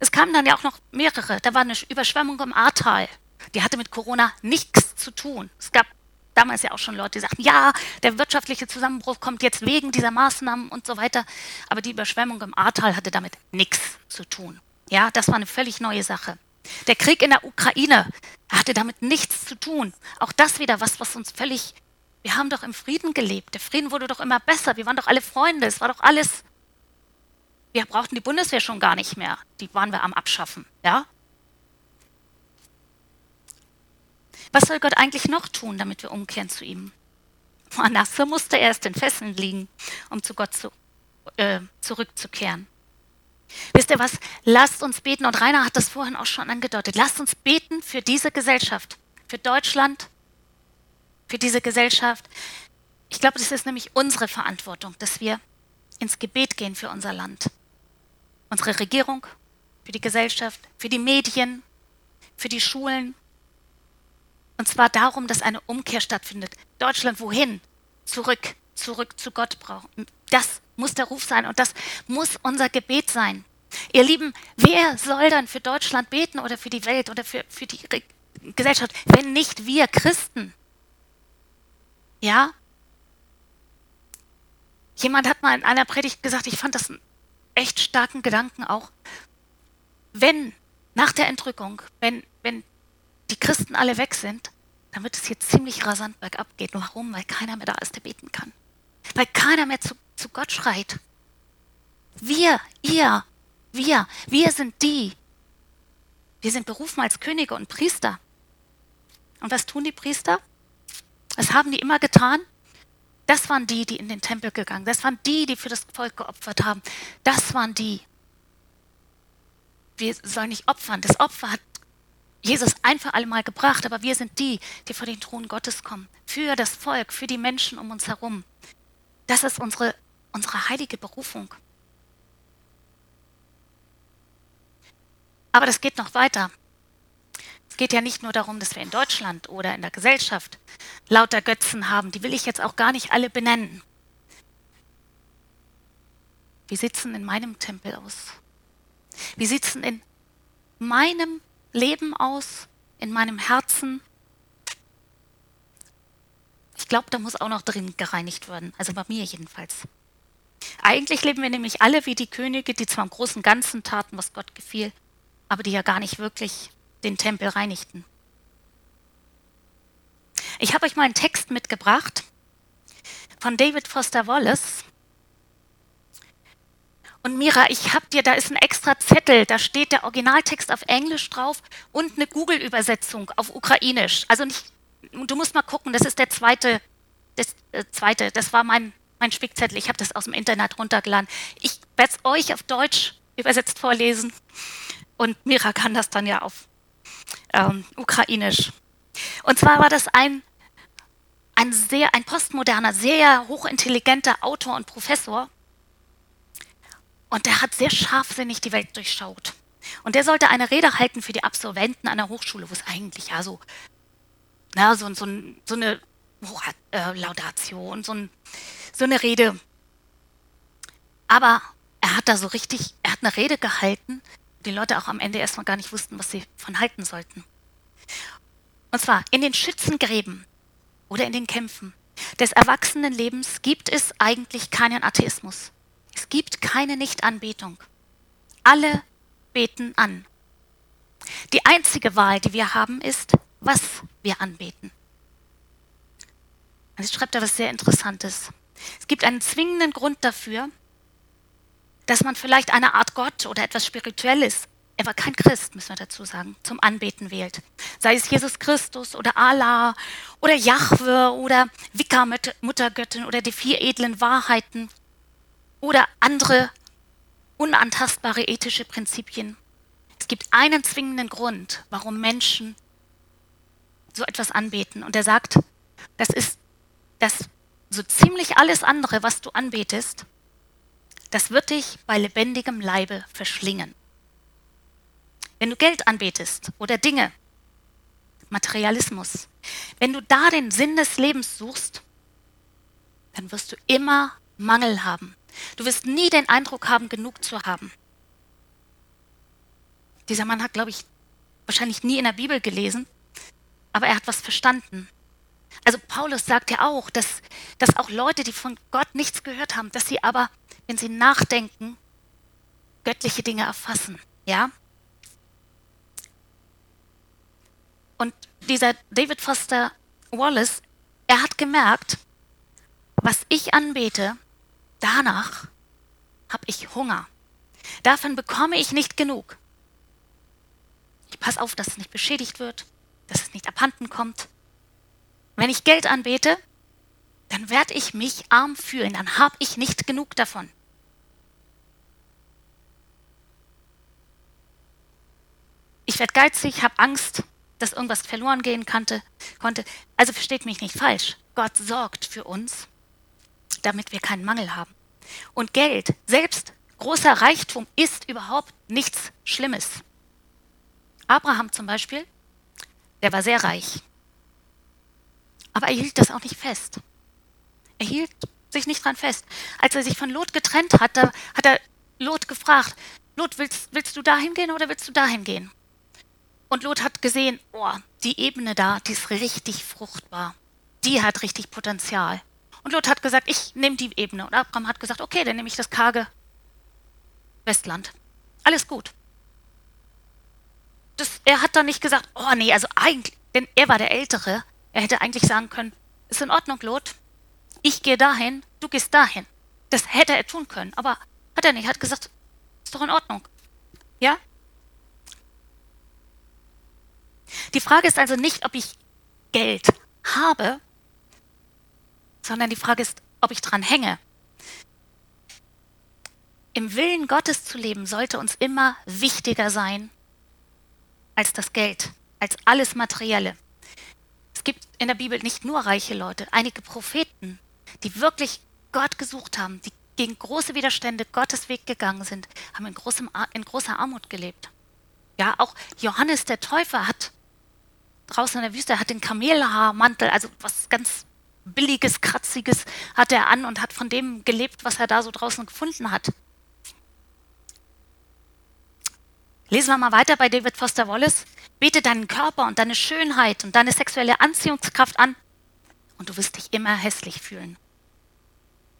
Es kamen dann ja auch noch mehrere. Da war eine Überschwemmung im Ahrtal. Die hatte mit Corona nichts zu tun. Es gab damals ja auch schon Leute, die sagten, ja, der wirtschaftliche Zusammenbruch kommt jetzt wegen dieser Maßnahmen und so weiter. Aber die Überschwemmung im Ahrtal hatte damit nichts zu tun. Ja, das war eine völlig neue Sache. Der Krieg in der Ukraine hatte damit nichts zu tun. Auch das wieder was, was uns völlig. Wir haben doch im Frieden gelebt. Der Frieden wurde doch immer besser. Wir waren doch alle Freunde. Es war doch alles. Wir brauchten die Bundeswehr schon gar nicht mehr. Die waren wir am Abschaffen. Ja? Was soll Gott eigentlich noch tun, damit wir umkehren zu ihm? Manasse musste erst in Fesseln liegen, um zu Gott zu, äh, zurückzukehren. Wisst ihr was? Lasst uns beten, und Rainer hat das vorhin auch schon angedeutet. Lasst uns beten für diese Gesellschaft, für Deutschland, für diese Gesellschaft. Ich glaube, das ist nämlich unsere Verantwortung, dass wir ins Gebet gehen für unser Land. Unsere Regierung, für die Gesellschaft, für die Medien, für die Schulen, und zwar darum, dass eine Umkehr stattfindet. Deutschland wohin? Zurück, zurück zu Gott brauchen. Das muss der Ruf sein und das muss unser Gebet sein. Ihr Lieben, wer soll dann für Deutschland beten oder für die Welt oder für, für die Gesellschaft, wenn nicht wir Christen? Ja? Jemand hat mal in einer Predigt gesagt, ich fand das einen echt starken Gedanken auch. Wenn nach der Entrückung, wenn die Christen alle weg sind, dann wird es hier ziemlich rasant bergab gehen. Warum? Weil keiner mehr da ist, der beten kann. Weil keiner mehr zu, zu Gott schreit. Wir, ihr, wir, wir sind die. Wir sind berufen als Könige und Priester. Und was tun die Priester? Was haben die immer getan? Das waren die, die in den Tempel gegangen. Das waren die, die für das Volk geopfert haben. Das waren die. Wir sollen nicht opfern. Das Opfer hat Jesus ein für alle Mal gebracht, aber wir sind die, die vor den Thron Gottes kommen. Für das Volk, für die Menschen um uns herum. Das ist unsere, unsere heilige Berufung. Aber das geht noch weiter. Es geht ja nicht nur darum, dass wir in Deutschland oder in der Gesellschaft lauter Götzen haben. Die will ich jetzt auch gar nicht alle benennen. Wie sitzen in meinem Tempel aus? Wie sitzen in meinem Leben aus, in meinem Herzen. Ich glaube, da muss auch noch drin gereinigt werden, also bei mir jedenfalls. Eigentlich leben wir nämlich alle wie die Könige, die zwar im großen und Ganzen taten, was Gott gefiel, aber die ja gar nicht wirklich den Tempel reinigten. Ich habe euch mal einen Text mitgebracht von David Foster Wallace. Und Mira, ich habe dir, da ist ein extra Zettel, da steht der Originaltext auf Englisch drauf und eine Google-Übersetzung auf Ukrainisch. Also nicht, du musst mal gucken, das ist der zweite, das äh, zweite, das war mein, mein Spickzettel, ich habe das aus dem Internet runtergeladen. Ich werde es euch auf Deutsch übersetzt vorlesen und Mira kann das dann ja auf ähm, Ukrainisch. Und zwar war das ein, ein sehr, ein postmoderner, sehr hochintelligenter Autor und Professor, und der hat sehr scharfsinnig die Welt durchschaut. Und der sollte eine Rede halten für die Absolventen einer Hochschule, wo es eigentlich ja so, na, so, so, so eine äh, Laudation, so, ein, so eine Rede. Aber er hat da so richtig, er hat eine Rede gehalten, die Leute auch am Ende erstmal gar nicht wussten, was sie von halten sollten. Und zwar in den Schützengräben oder in den Kämpfen des Erwachsenenlebens gibt es eigentlich keinen Atheismus. Es gibt keine Nichtanbetung. Alle beten an. Die einzige Wahl, die wir haben, ist, was wir anbeten. Und jetzt schreibt er was sehr Interessantes. Es gibt einen zwingenden Grund dafür, dass man vielleicht eine Art Gott oder etwas Spirituelles er war kein Christ, müssen wir dazu sagen, zum Anbeten wählt. Sei es Jesus Christus oder Allah oder Jahwe oder Wicca Muttergöttin oder die vier edlen Wahrheiten oder andere unantastbare ethische Prinzipien. Es gibt einen zwingenden Grund, warum Menschen so etwas anbeten. Und er sagt, das ist das so ziemlich alles andere, was du anbetest, das wird dich bei lebendigem Leibe verschlingen. Wenn du Geld anbetest oder Dinge, Materialismus, wenn du da den Sinn des Lebens suchst, dann wirst du immer Mangel haben. Du wirst nie den Eindruck haben, genug zu haben. Dieser Mann hat, glaube ich, wahrscheinlich nie in der Bibel gelesen, aber er hat was verstanden. Also Paulus sagt ja auch, dass, dass auch Leute, die von Gott nichts gehört haben, dass sie aber, wenn sie nachdenken, göttliche Dinge erfassen. Ja? Und dieser David Foster Wallace, er hat gemerkt, was ich anbete, danach habe ich Hunger. Davon bekomme ich nicht genug. Ich passe auf, dass es nicht beschädigt wird, dass es nicht abhanden kommt. Wenn ich Geld anbete, dann werde ich mich arm fühlen, dann habe ich nicht genug davon. Ich werde geizig, habe Angst, dass irgendwas verloren gehen konnte. Also versteht mich nicht falsch. Gott sorgt für uns, damit wir keinen Mangel haben. Und Geld, selbst großer Reichtum, ist überhaupt nichts Schlimmes. Abraham zum Beispiel, der war sehr reich. Aber er hielt das auch nicht fest. Er hielt sich nicht dran fest. Als er sich von Lot getrennt hat, da hat er Lot gefragt, Lot, willst, willst du dahin gehen oder willst du dahin gehen? Und Lot hat gesehen, oh, die Ebene da, die ist richtig fruchtbar. Die hat richtig Potenzial. Und Lot hat gesagt, ich nehme die Ebene. Und Abraham hat gesagt, okay, dann nehme ich das karge Westland. Alles gut. Das, er hat dann nicht gesagt, oh nee, also eigentlich, denn er war der Ältere. Er hätte eigentlich sagen können, ist in Ordnung, Lot. Ich gehe dahin, du gehst dahin. Das hätte er tun können, aber hat er nicht. Er hat gesagt, ist doch in Ordnung. Ja? Die Frage ist also nicht, ob ich Geld habe, sondern die Frage ist, ob ich dran hänge. Im Willen Gottes zu leben sollte uns immer wichtiger sein als das Geld, als alles Materielle. Es gibt in der Bibel nicht nur reiche Leute, einige Propheten, die wirklich Gott gesucht haben, die gegen große Widerstände Gottes Weg gegangen sind, haben in, großem, in großer Armut gelebt. Ja, auch Johannes der Täufer hat draußen in der Wüste, hat den Kamelhaarmantel, also was ganz billiges, kratziges hat er an und hat von dem gelebt, was er da so draußen gefunden hat. Lesen wir mal weiter bei David Foster Wallace. Bete deinen Körper und deine Schönheit und deine sexuelle Anziehungskraft an und du wirst dich immer hässlich fühlen.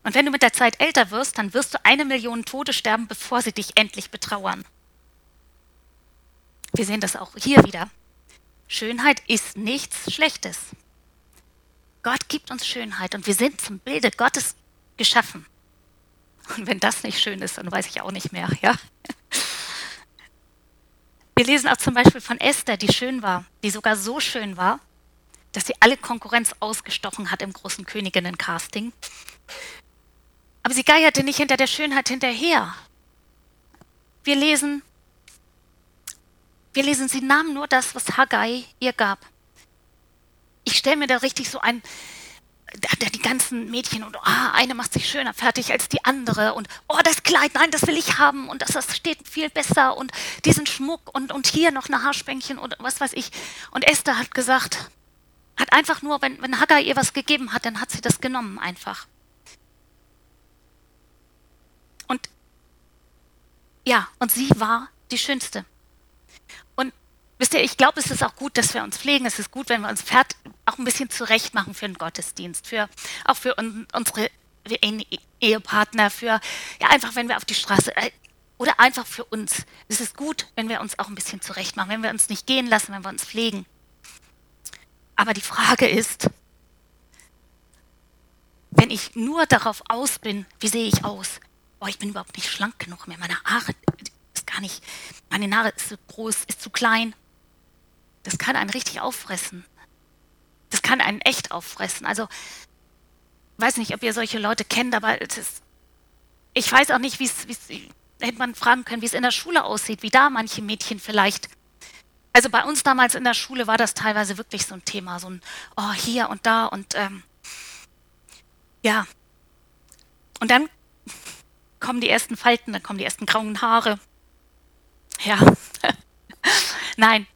Und wenn du mit der Zeit älter wirst, dann wirst du eine Million Tode sterben, bevor sie dich endlich betrauern. Wir sehen das auch hier wieder. Schönheit ist nichts Schlechtes. Gott gibt uns Schönheit und wir sind zum Bilde Gottes geschaffen. Und wenn das nicht schön ist, dann weiß ich auch nicht mehr, ja? Wir lesen auch zum Beispiel von Esther, die schön war, die sogar so schön war, dass sie alle Konkurrenz ausgestochen hat im großen Königinnen-Casting. Aber sie geierte nicht hinter der Schönheit hinterher. Wir lesen, wir lesen, sie nahm nur das, was Haggai ihr gab. Ich stelle mir da richtig so ein, da, die ganzen Mädchen und ah, eine macht sich schöner fertig als die andere und oh, das Kleid, nein, das will ich haben und das, das steht viel besser und diesen Schmuck und, und hier noch eine Haarspänkchen und was weiß ich. Und Esther hat gesagt, hat einfach nur, wenn, wenn Haggai ihr was gegeben hat, dann hat sie das genommen einfach. Und ja, und sie war die Schönste. Wisst ihr, ich glaube, es ist auch gut, dass wir uns pflegen. Es ist gut, wenn wir uns auch ein bisschen zurecht machen für den Gottesdienst, für, auch für un, unsere Ehepartner, für, ja, einfach, wenn wir auf die Straße, äh, oder einfach für uns. Es ist gut, wenn wir uns auch ein bisschen zurecht machen, wenn wir uns nicht gehen lassen, wenn wir uns pflegen. Aber die Frage ist, wenn ich nur darauf aus bin, wie sehe ich aus? Oh, ich bin überhaupt nicht schlank genug mehr. Meine Haare, gar nicht, meine Nase ist zu groß, ist zu klein. Das kann einen richtig auffressen. Das kann einen echt auffressen. Also, weiß nicht, ob ihr solche Leute kennt, aber ist, ich weiß auch nicht, wie es, hätte man fragen können, wie es in der Schule aussieht, wie da manche Mädchen vielleicht. Also bei uns damals in der Schule war das teilweise wirklich so ein Thema, so ein, oh, hier und da und ähm, ja. Und dann kommen die ersten Falten, dann kommen die ersten grauen Haare. Ja. Nein.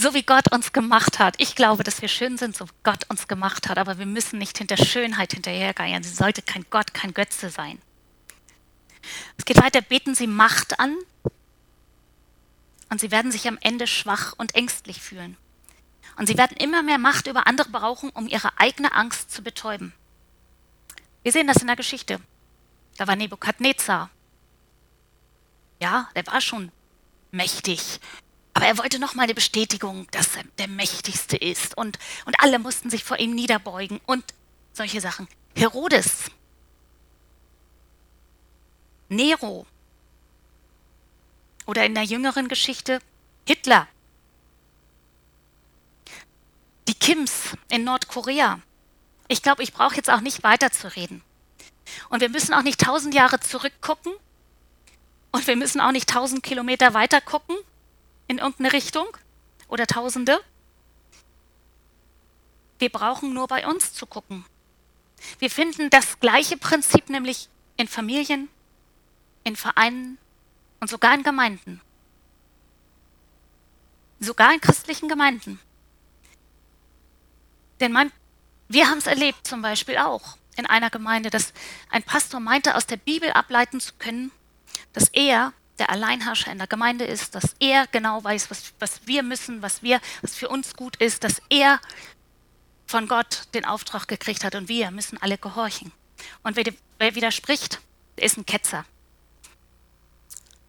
So wie Gott uns gemacht hat. Ich glaube, dass wir schön sind, so wie Gott uns gemacht hat, aber wir müssen nicht hinter Schönheit hinterhergeiern. Sie sollte kein Gott, kein Götze sein. Es geht weiter, beten Sie Macht an und Sie werden sich am Ende schwach und ängstlich fühlen. Und Sie werden immer mehr Macht über andere brauchen, um Ihre eigene Angst zu betäuben. Wir sehen das in der Geschichte. Da war Nebukadnezar. Ja, der war schon mächtig. Aber er wollte nochmal eine Bestätigung, dass er der Mächtigste ist. Und, und alle mussten sich vor ihm niederbeugen und solche Sachen. Herodes. Nero. Oder in der jüngeren Geschichte Hitler. Die Kims in Nordkorea. Ich glaube, ich brauche jetzt auch nicht weiterzureden. Und wir müssen auch nicht tausend Jahre zurückgucken. Und wir müssen auch nicht tausend Kilometer weiter gucken in irgendeine Richtung oder tausende. Wir brauchen nur bei uns zu gucken. Wir finden das gleiche Prinzip nämlich in Familien, in Vereinen und sogar in Gemeinden. Sogar in christlichen Gemeinden. Denn man, wir haben es erlebt zum Beispiel auch in einer Gemeinde, dass ein Pastor meinte, aus der Bibel ableiten zu können, dass er der Alleinherrscher in der Gemeinde ist, dass er genau weiß, was, was wir müssen, was wir, was für uns gut ist, dass er von Gott den Auftrag gekriegt hat und wir müssen alle gehorchen. Und wer, wer widerspricht, der ist ein Ketzer.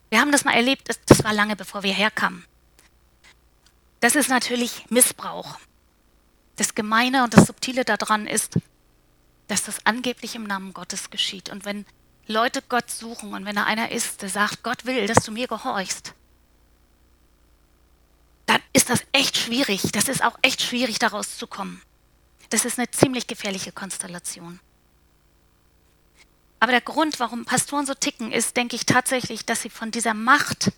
Wir haben das mal erlebt, das war lange bevor wir herkamen. Das ist natürlich Missbrauch. Das Gemeine und das Subtile daran ist, dass das angeblich im Namen Gottes geschieht. Und wenn Leute Gott suchen und wenn da einer ist, der sagt, Gott will, dass du mir gehorchst, dann ist das echt schwierig. Das ist auch echt schwierig, daraus zu kommen. Das ist eine ziemlich gefährliche Konstellation. Aber der Grund, warum Pastoren so ticken, ist, denke ich tatsächlich, dass sie von dieser Macht,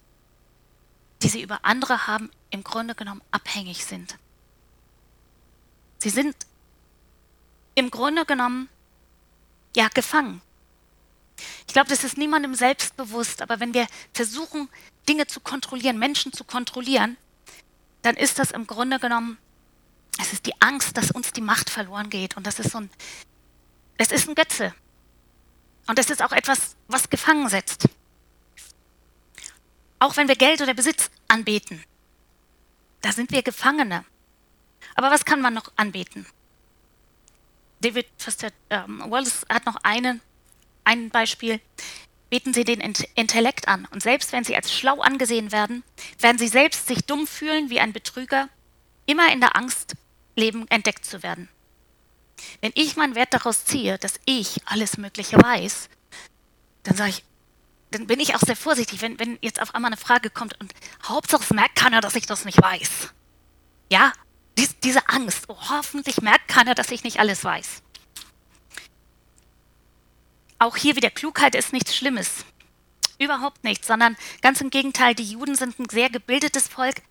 die sie über andere haben, im Grunde genommen abhängig sind. Sie sind im Grunde genommen ja gefangen. Ich glaube, das ist niemandem selbst bewusst, aber wenn wir versuchen, Dinge zu kontrollieren, Menschen zu kontrollieren, dann ist das im Grunde genommen, es ist die Angst, dass uns die Macht verloren geht. Und das ist so ein, es ist ein Götze. Und es ist auch etwas, was gefangen setzt. Auch wenn wir Geld oder Besitz anbeten, da sind wir Gefangene. Aber was kann man noch anbeten? David Foster ähm, Wallace hat noch einen ein Beispiel. Beten Sie den Intellekt an. Und selbst wenn Sie als schlau angesehen werden, werden Sie selbst sich dumm fühlen wie ein Betrüger, immer in der Angst leben, entdeckt zu werden. Wenn ich meinen Wert daraus ziehe, dass ich alles Mögliche weiß, dann sage ich, dann bin ich auch sehr vorsichtig, wenn, wenn jetzt auf einmal eine Frage kommt und Hauptsache es merkt keiner, dass ich das nicht weiß. Ja, Dies, diese Angst, oh, hoffentlich merkt keiner, dass ich nicht alles weiß. Auch hier wieder, Klugheit ist nichts Schlimmes. Überhaupt nichts, sondern ganz im Gegenteil, die Juden sind ein sehr gebildetes Volk,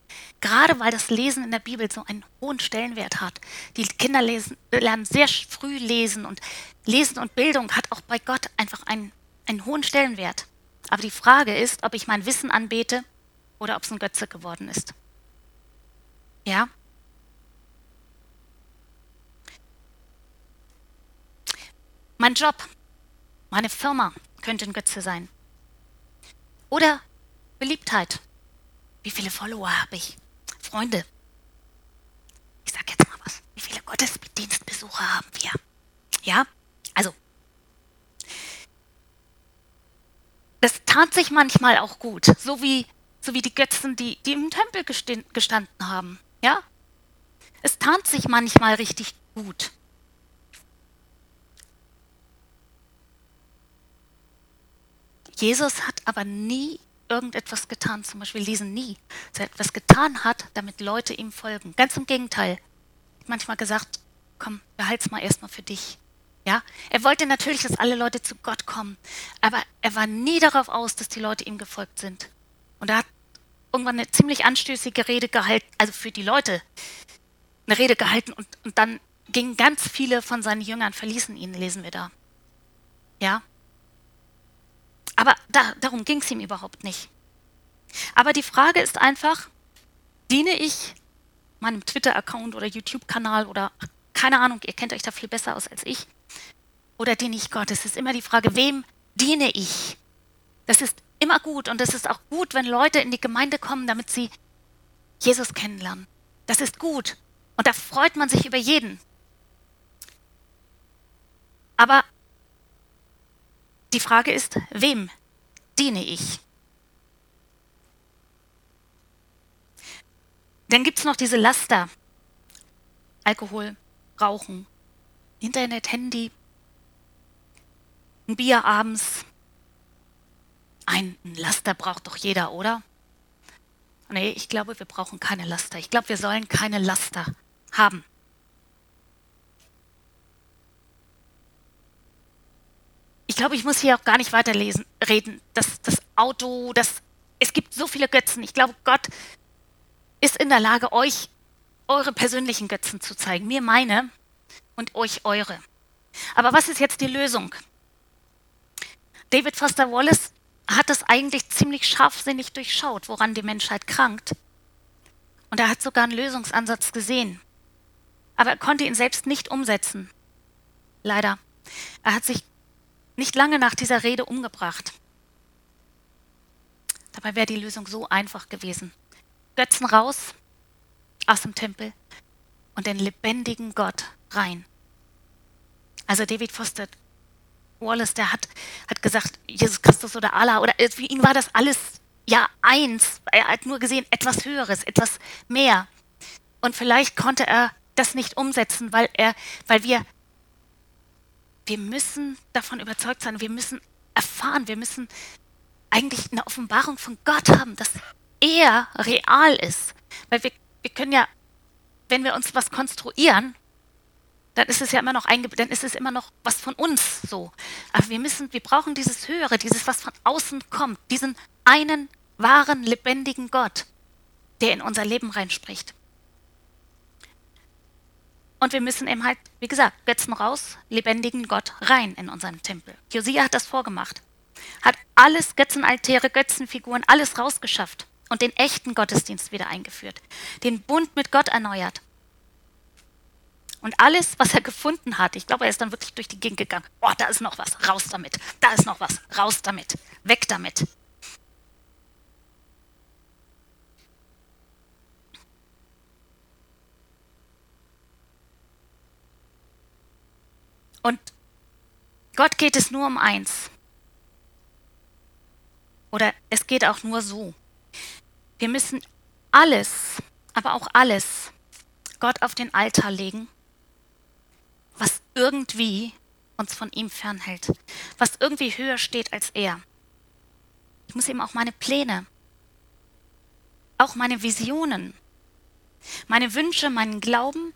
gerade weil das Lesen in der Bibel so einen hohen Stellenwert hat. Die Kinder lesen, lernen sehr früh lesen und Lesen und Bildung hat auch bei Gott einfach einen, einen hohen Stellenwert. Aber die Frage ist, ob ich mein Wissen anbete oder ob es ein Götze geworden ist. Ja? Mein Job, meine Firma könnte ein Götze sein. Oder Beliebtheit. Wie viele Follower habe ich? Freunde. Ich sage jetzt mal was. Wie viele Gottesdienstbesucher haben wir? Ja? Also. Das tat sich manchmal auch gut. So wie, so wie die Götzen, die, die im Tempel gestanden haben. Ja? Es tat sich manchmal richtig gut. Jesus hat aber nie irgendetwas getan. Zum Beispiel lesen nie, dass er etwas getan hat, damit Leute ihm folgen. Ganz im Gegenteil. Manchmal gesagt, komm, behalt's mal erstmal für dich. Ja, er wollte natürlich, dass alle Leute zu Gott kommen, aber er war nie darauf aus, dass die Leute ihm gefolgt sind. Und er hat irgendwann eine ziemlich anstößige Rede gehalten, also für die Leute eine Rede gehalten und, und dann gingen ganz viele von seinen Jüngern, verließen ihn, lesen wir da. Ja. Aber da, darum ging es ihm überhaupt nicht. Aber die Frage ist einfach, diene ich meinem Twitter-Account oder YouTube-Kanal oder keine Ahnung, ihr kennt euch da viel besser aus als ich, oder diene ich Gott? Es ist immer die Frage, wem diene ich? Das ist immer gut und es ist auch gut, wenn Leute in die Gemeinde kommen, damit sie Jesus kennenlernen. Das ist gut und da freut man sich über jeden. Aber die Frage ist, wem diene ich? Dann gibt es noch diese Laster. Alkohol, Rauchen, Internet, Handy, ein Bier abends. Ein Laster braucht doch jeder, oder? Nee, ich glaube, wir brauchen keine Laster. Ich glaube, wir sollen keine Laster haben. Glaube, ich muss hier auch gar nicht weiterlesen, reden. Das, das Auto, das, es gibt so viele Götzen. Ich glaube, Gott ist in der Lage, euch eure persönlichen Götzen zu zeigen. Mir meine und euch eure. Aber was ist jetzt die Lösung? David Foster Wallace hat das eigentlich ziemlich scharfsinnig durchschaut, woran die Menschheit krankt. Und er hat sogar einen Lösungsansatz gesehen. Aber er konnte ihn selbst nicht umsetzen. Leider. Er hat sich nicht lange nach dieser Rede umgebracht. Dabei wäre die Lösung so einfach gewesen. Götzen raus aus dem Tempel und den lebendigen Gott rein. Also David Foster Wallace, der hat, hat gesagt, Jesus Christus oder Allah oder für ihn war das alles ja eins. Er hat nur gesehen, etwas Höheres, etwas mehr. Und vielleicht konnte er das nicht umsetzen, weil er, weil wir, wir müssen davon überzeugt sein, wir müssen erfahren, wir müssen eigentlich eine Offenbarung von Gott haben, dass er real ist. Weil wir, wir können ja, wenn wir uns was konstruieren, dann ist es ja immer noch dann ist es immer noch was von uns so. Aber wir müssen, wir brauchen dieses Höhere, dieses, was von außen kommt, diesen einen wahren, lebendigen Gott, der in unser Leben reinspricht. Und wir müssen eben halt, wie gesagt, Götzen raus, lebendigen Gott rein in unseren Tempel. Josia hat das vorgemacht. Hat alles Götzenaltäre, Götzenfiguren, alles rausgeschafft und den echten Gottesdienst wieder eingeführt. Den Bund mit Gott erneuert. Und alles, was er gefunden hat, ich glaube, er ist dann wirklich durch die Gegend gegangen. Oh, da ist noch was, raus damit. Da ist noch was, raus damit. Weg damit. Und Gott geht es nur um eins. Oder es geht auch nur so. Wir müssen alles, aber auch alles Gott auf den Altar legen was irgendwie uns von ihm fernhält, was irgendwie höher steht als er. Ich muss ihm auch meine Pläne, auch meine Visionen, meine Wünsche, meinen Glauben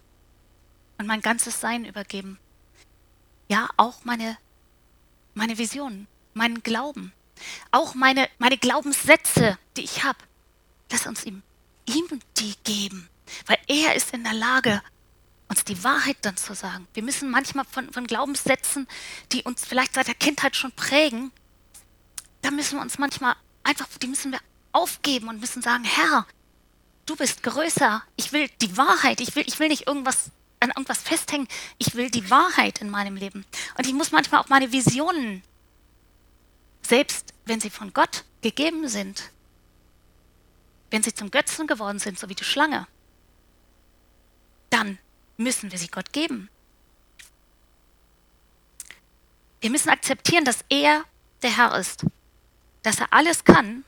und mein ganzes Sein übergeben. Ja, auch meine, meine Visionen, meinen Glauben, auch meine, meine Glaubenssätze, die ich habe. Lass uns ihm, ihm die geben, weil er ist in der Lage, uns die Wahrheit dann zu sagen. Wir müssen manchmal von, von Glaubenssätzen, die uns vielleicht seit der Kindheit schon prägen, da müssen wir uns manchmal einfach, die müssen wir aufgeben und müssen sagen, Herr, du bist größer. Ich will die Wahrheit. Ich will, ich will nicht irgendwas an irgendwas festhängen. Ich will die Wahrheit in meinem Leben. Und ich muss manchmal auch meine Visionen, selbst wenn sie von Gott gegeben sind, wenn sie zum Götzen geworden sind, so wie die Schlange, dann müssen wir sie Gott geben. Wir müssen akzeptieren, dass er der Herr ist, dass er alles kann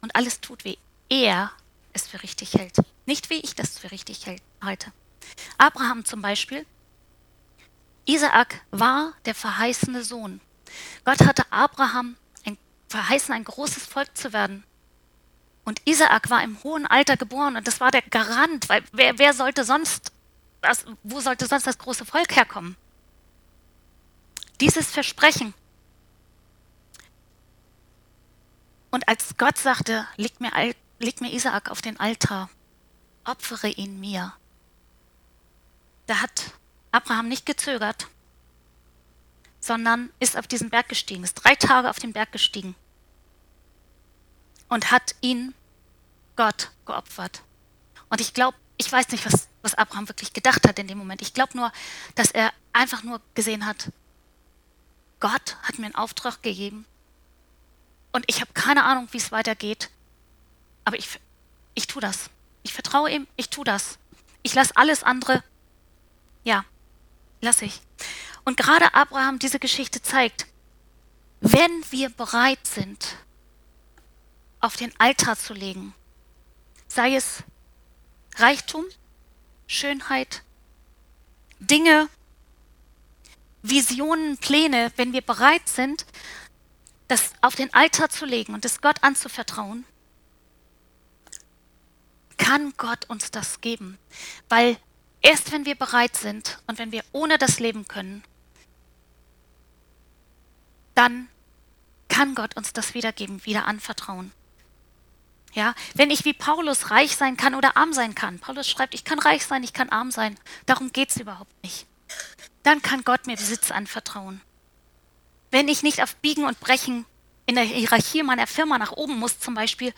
und alles tut, wie er es für richtig hält. Nicht wie ich das für richtig halte. Abraham zum Beispiel. Isaak war der verheißene Sohn. Gott hatte Abraham ein verheißen, ein großes Volk zu werden. Und Isaak war im hohen Alter geboren und das war der Garant, weil wer, wer sollte sonst, das, wo sollte sonst das große Volk herkommen? Dieses Versprechen. Und als Gott sagte, leg mir, leg mir Isaak auf den Altar, opfere ihn mir, da hat Abraham nicht gezögert, sondern ist auf diesen Berg gestiegen, ist drei Tage auf den Berg gestiegen und hat ihn Gott geopfert. Und ich glaube, ich weiß nicht, was, was Abraham wirklich gedacht hat in dem Moment. Ich glaube nur, dass er einfach nur gesehen hat, Gott hat mir einen Auftrag gegeben und ich habe keine Ahnung, wie es weitergeht, aber ich, ich tue das. Ich vertraue ihm, ich tue das. Ich lasse alles andere, ja, lasse ich. Und gerade Abraham diese Geschichte zeigt, wenn wir bereit sind, auf den Altar zu legen, sei es Reichtum, Schönheit, Dinge, Visionen, Pläne, wenn wir bereit sind, das auf den Altar zu legen und es Gott anzuvertrauen, kann Gott uns das geben. Weil erst wenn wir bereit sind und wenn wir ohne das leben können, dann kann Gott uns das wiedergeben, wieder anvertrauen. Ja, wenn ich wie Paulus reich sein kann oder arm sein kann. Paulus schreibt, ich kann reich sein, ich kann arm sein. Darum geht es überhaupt nicht. Dann kann Gott mir Besitz anvertrauen. Wenn ich nicht auf Biegen und Brechen in der Hierarchie meiner Firma nach oben muss zum Beispiel,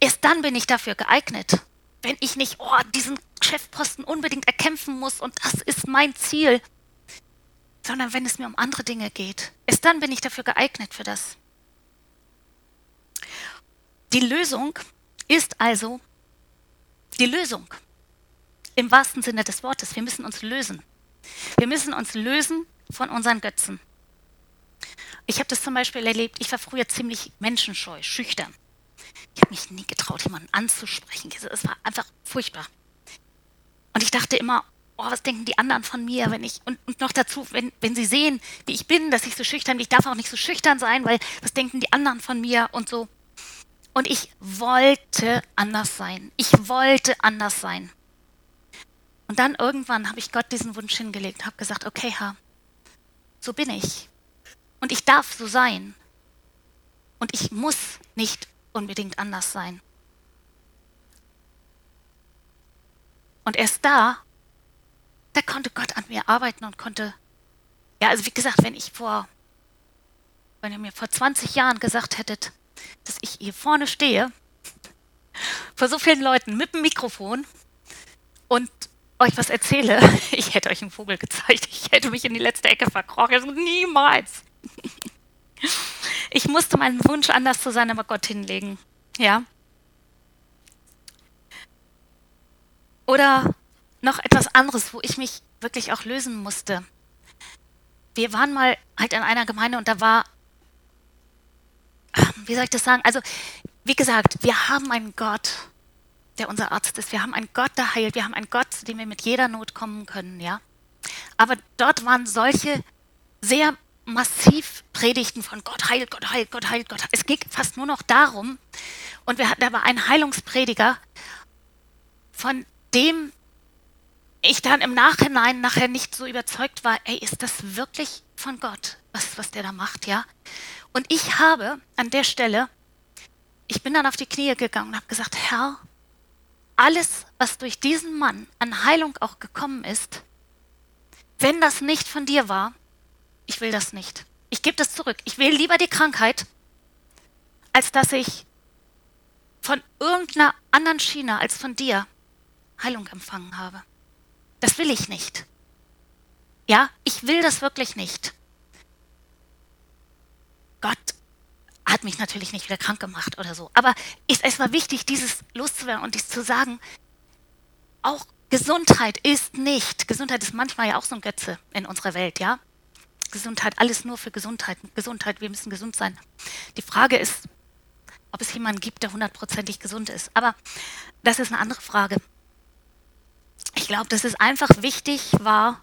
erst dann bin ich dafür geeignet. Wenn ich nicht oh, diesen Chefposten unbedingt erkämpfen muss und das ist mein Ziel, sondern wenn es mir um andere Dinge geht, erst dann bin ich dafür geeignet für das. Die Lösung ist also die Lösung im wahrsten Sinne des Wortes. Wir müssen uns lösen. Wir müssen uns lösen von unseren Götzen. Ich habe das zum Beispiel erlebt, ich war früher ziemlich menschenscheu, schüchtern. Ich habe mich nie getraut, jemanden anzusprechen. Es war einfach furchtbar. Und ich dachte immer, oh, was denken die anderen von mir, wenn ich, und, und noch dazu, wenn, wenn sie sehen, wie ich bin, dass ich so schüchtern bin, ich darf auch nicht so schüchtern sein, weil was denken die anderen von mir und so. Und ich wollte anders sein. Ich wollte anders sein. Und dann irgendwann habe ich Gott diesen Wunsch hingelegt, habe gesagt, okay, Herr, so bin ich. Und ich darf so sein. Und ich muss nicht unbedingt anders sein. Und erst da, da konnte Gott an mir arbeiten und konnte, ja, also wie gesagt, wenn ich vor, wenn ihr mir vor 20 Jahren gesagt hättet, dass ich hier vorne stehe, vor so vielen Leuten mit dem Mikrofon und euch was erzähle, ich hätte euch einen Vogel gezeigt, ich hätte mich in die letzte Ecke verkrochen, niemals. Ich musste meinen Wunsch, anders zu sein, aber Gott hinlegen. Ja. Oder noch etwas anderes, wo ich mich wirklich auch lösen musste. Wir waren mal halt in einer Gemeinde und da war wie soll ich das sagen? Also, wie gesagt, wir haben einen Gott, der unser Arzt ist. Wir haben einen Gott, der heilt. Wir haben einen Gott, zu dem wir mit jeder Not kommen können, ja. Aber dort waren solche sehr massiv Predigten von Gott heilt, Gott heilt, Gott heilt, Gott heilt. Es ging fast nur noch darum. Und wir hatten, da war ein Heilungsprediger, von dem ich dann im Nachhinein nachher nicht so überzeugt war, ey, ist das wirklich von Gott, was, was der da macht, ja? Und ich habe an der Stelle, ich bin dann auf die Knie gegangen und habe gesagt, Herr, alles, was durch diesen Mann an Heilung auch gekommen ist, wenn das nicht von dir war, ich will das nicht. Ich gebe das zurück. Ich will lieber die Krankheit, als dass ich von irgendeiner anderen Schiene als von dir Heilung empfangen habe. Das will ich nicht. Ja, ich will das wirklich nicht. Gott hat mich natürlich nicht wieder krank gemacht oder so. Aber ist es wichtig, dieses loszuwerden und dies zu sagen. Auch Gesundheit ist nicht. Gesundheit ist manchmal ja auch so ein Götze in unserer Welt, ja. Gesundheit, alles nur für Gesundheit. Gesundheit, wir müssen gesund sein. Die Frage ist, ob es jemanden gibt, der hundertprozentig gesund ist. Aber das ist eine andere Frage. Ich glaube, dass es einfach wichtig war,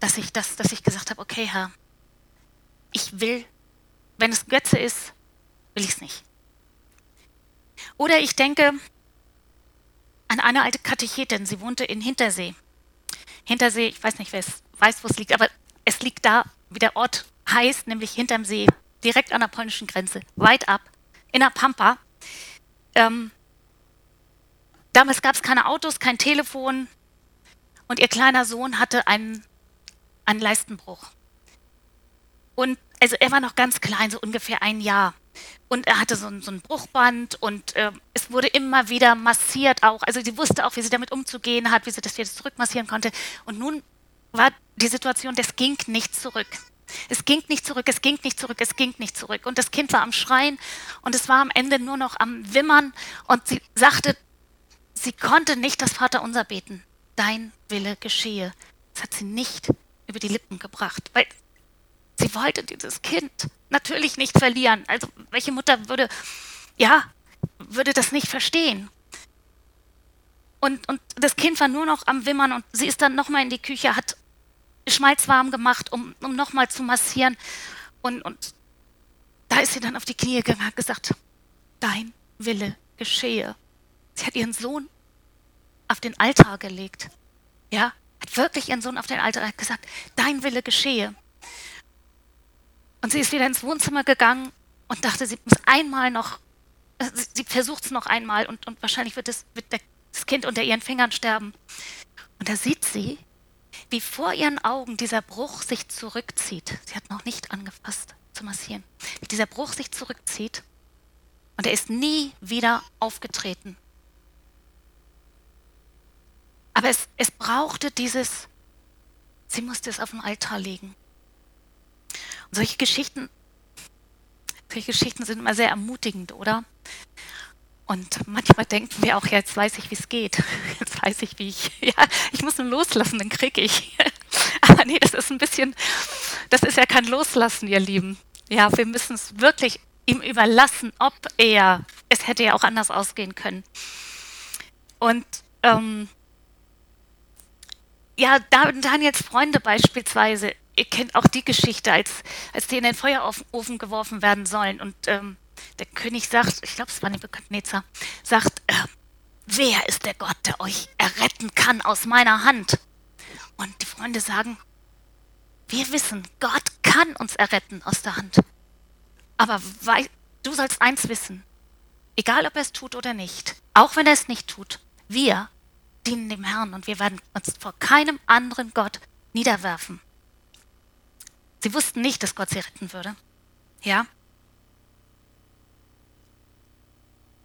dass ich das, dass ich gesagt habe, okay, Herr, ich will wenn es Götze ist, will ich es nicht. Oder ich denke an eine alte Katechetin, sie wohnte in Hintersee. Hintersee, ich weiß nicht, wer es weiß, wo es liegt, aber es liegt da, wie der Ort heißt, nämlich hinterm See, direkt an der polnischen Grenze, weit ab, in der Pampa. Ähm, damals gab es keine Autos, kein Telefon und ihr kleiner Sohn hatte einen, einen Leistenbruch. Und also er war noch ganz klein, so ungefähr ein Jahr. Und er hatte so ein, so ein Bruchband und äh, es wurde immer wieder massiert auch. Also sie wusste auch, wie sie damit umzugehen hat, wie sie das wieder zurückmassieren konnte. Und nun war die Situation, das ging nicht zurück. Es ging nicht zurück, es ging nicht zurück, es ging nicht zurück. Und das Kind war am Schreien und es war am Ende nur noch am Wimmern und sie sagte, sie konnte nicht das Vaterunser beten. Dein Wille geschehe. Das hat sie nicht über die Lippen gebracht, weil sie wollte dieses Kind natürlich nicht verlieren. Also welche Mutter würde, ja, würde das nicht verstehen? Und, und das Kind war nur noch am Wimmern und sie ist dann nochmal in die Küche, hat Schmalz warm gemacht, um, um nochmal zu massieren. Und, und da ist sie dann auf die Knie gegangen und hat gesagt, dein Wille geschehe. Sie hat ihren Sohn auf den Altar gelegt. Ja, hat wirklich ihren Sohn auf den Altar gesagt, dein Wille geschehe. Und sie ist wieder ins Wohnzimmer gegangen und dachte, sie muss einmal noch, sie versucht es noch einmal und, und wahrscheinlich wird, das, wird das Kind unter ihren Fingern sterben. Und da sieht sie, wie vor ihren Augen dieser Bruch sich zurückzieht. Sie hat noch nicht angefasst zu massieren. Wie dieser Bruch sich zurückzieht und er ist nie wieder aufgetreten. Aber es, es brauchte dieses, sie musste es auf den Altar legen. Und solche Geschichten, solche Geschichten sind immer sehr ermutigend, oder? Und manchmal denken wir auch, ja, jetzt weiß ich, wie es geht. Jetzt weiß ich, wie ich, ja, ich muss nur loslassen, dann kriege ich. Aber nee, das ist ein bisschen, das ist ja kein Loslassen, ihr Lieben. Ja, wir müssen es wirklich ihm überlassen, ob er, es hätte ja auch anders ausgehen können. Und ähm, ja, Daniels Freunde beispielsweise, ihr kennt auch die Geschichte, als, als die in den Feuerofen geworfen werden sollen. Und ähm, der König sagt, ich glaube, es war Nebuchadnezzar, sagt, äh, wer ist der Gott, der euch erretten kann aus meiner Hand? Und die Freunde sagen, wir wissen, Gott kann uns erretten aus der Hand. Aber du sollst eins wissen, egal ob er es tut oder nicht, auch wenn er es nicht tut, wir dienen dem Herrn und wir werden uns vor keinem anderen Gott niederwerfen. Sie wussten nicht, dass Gott sie retten würde. Ja?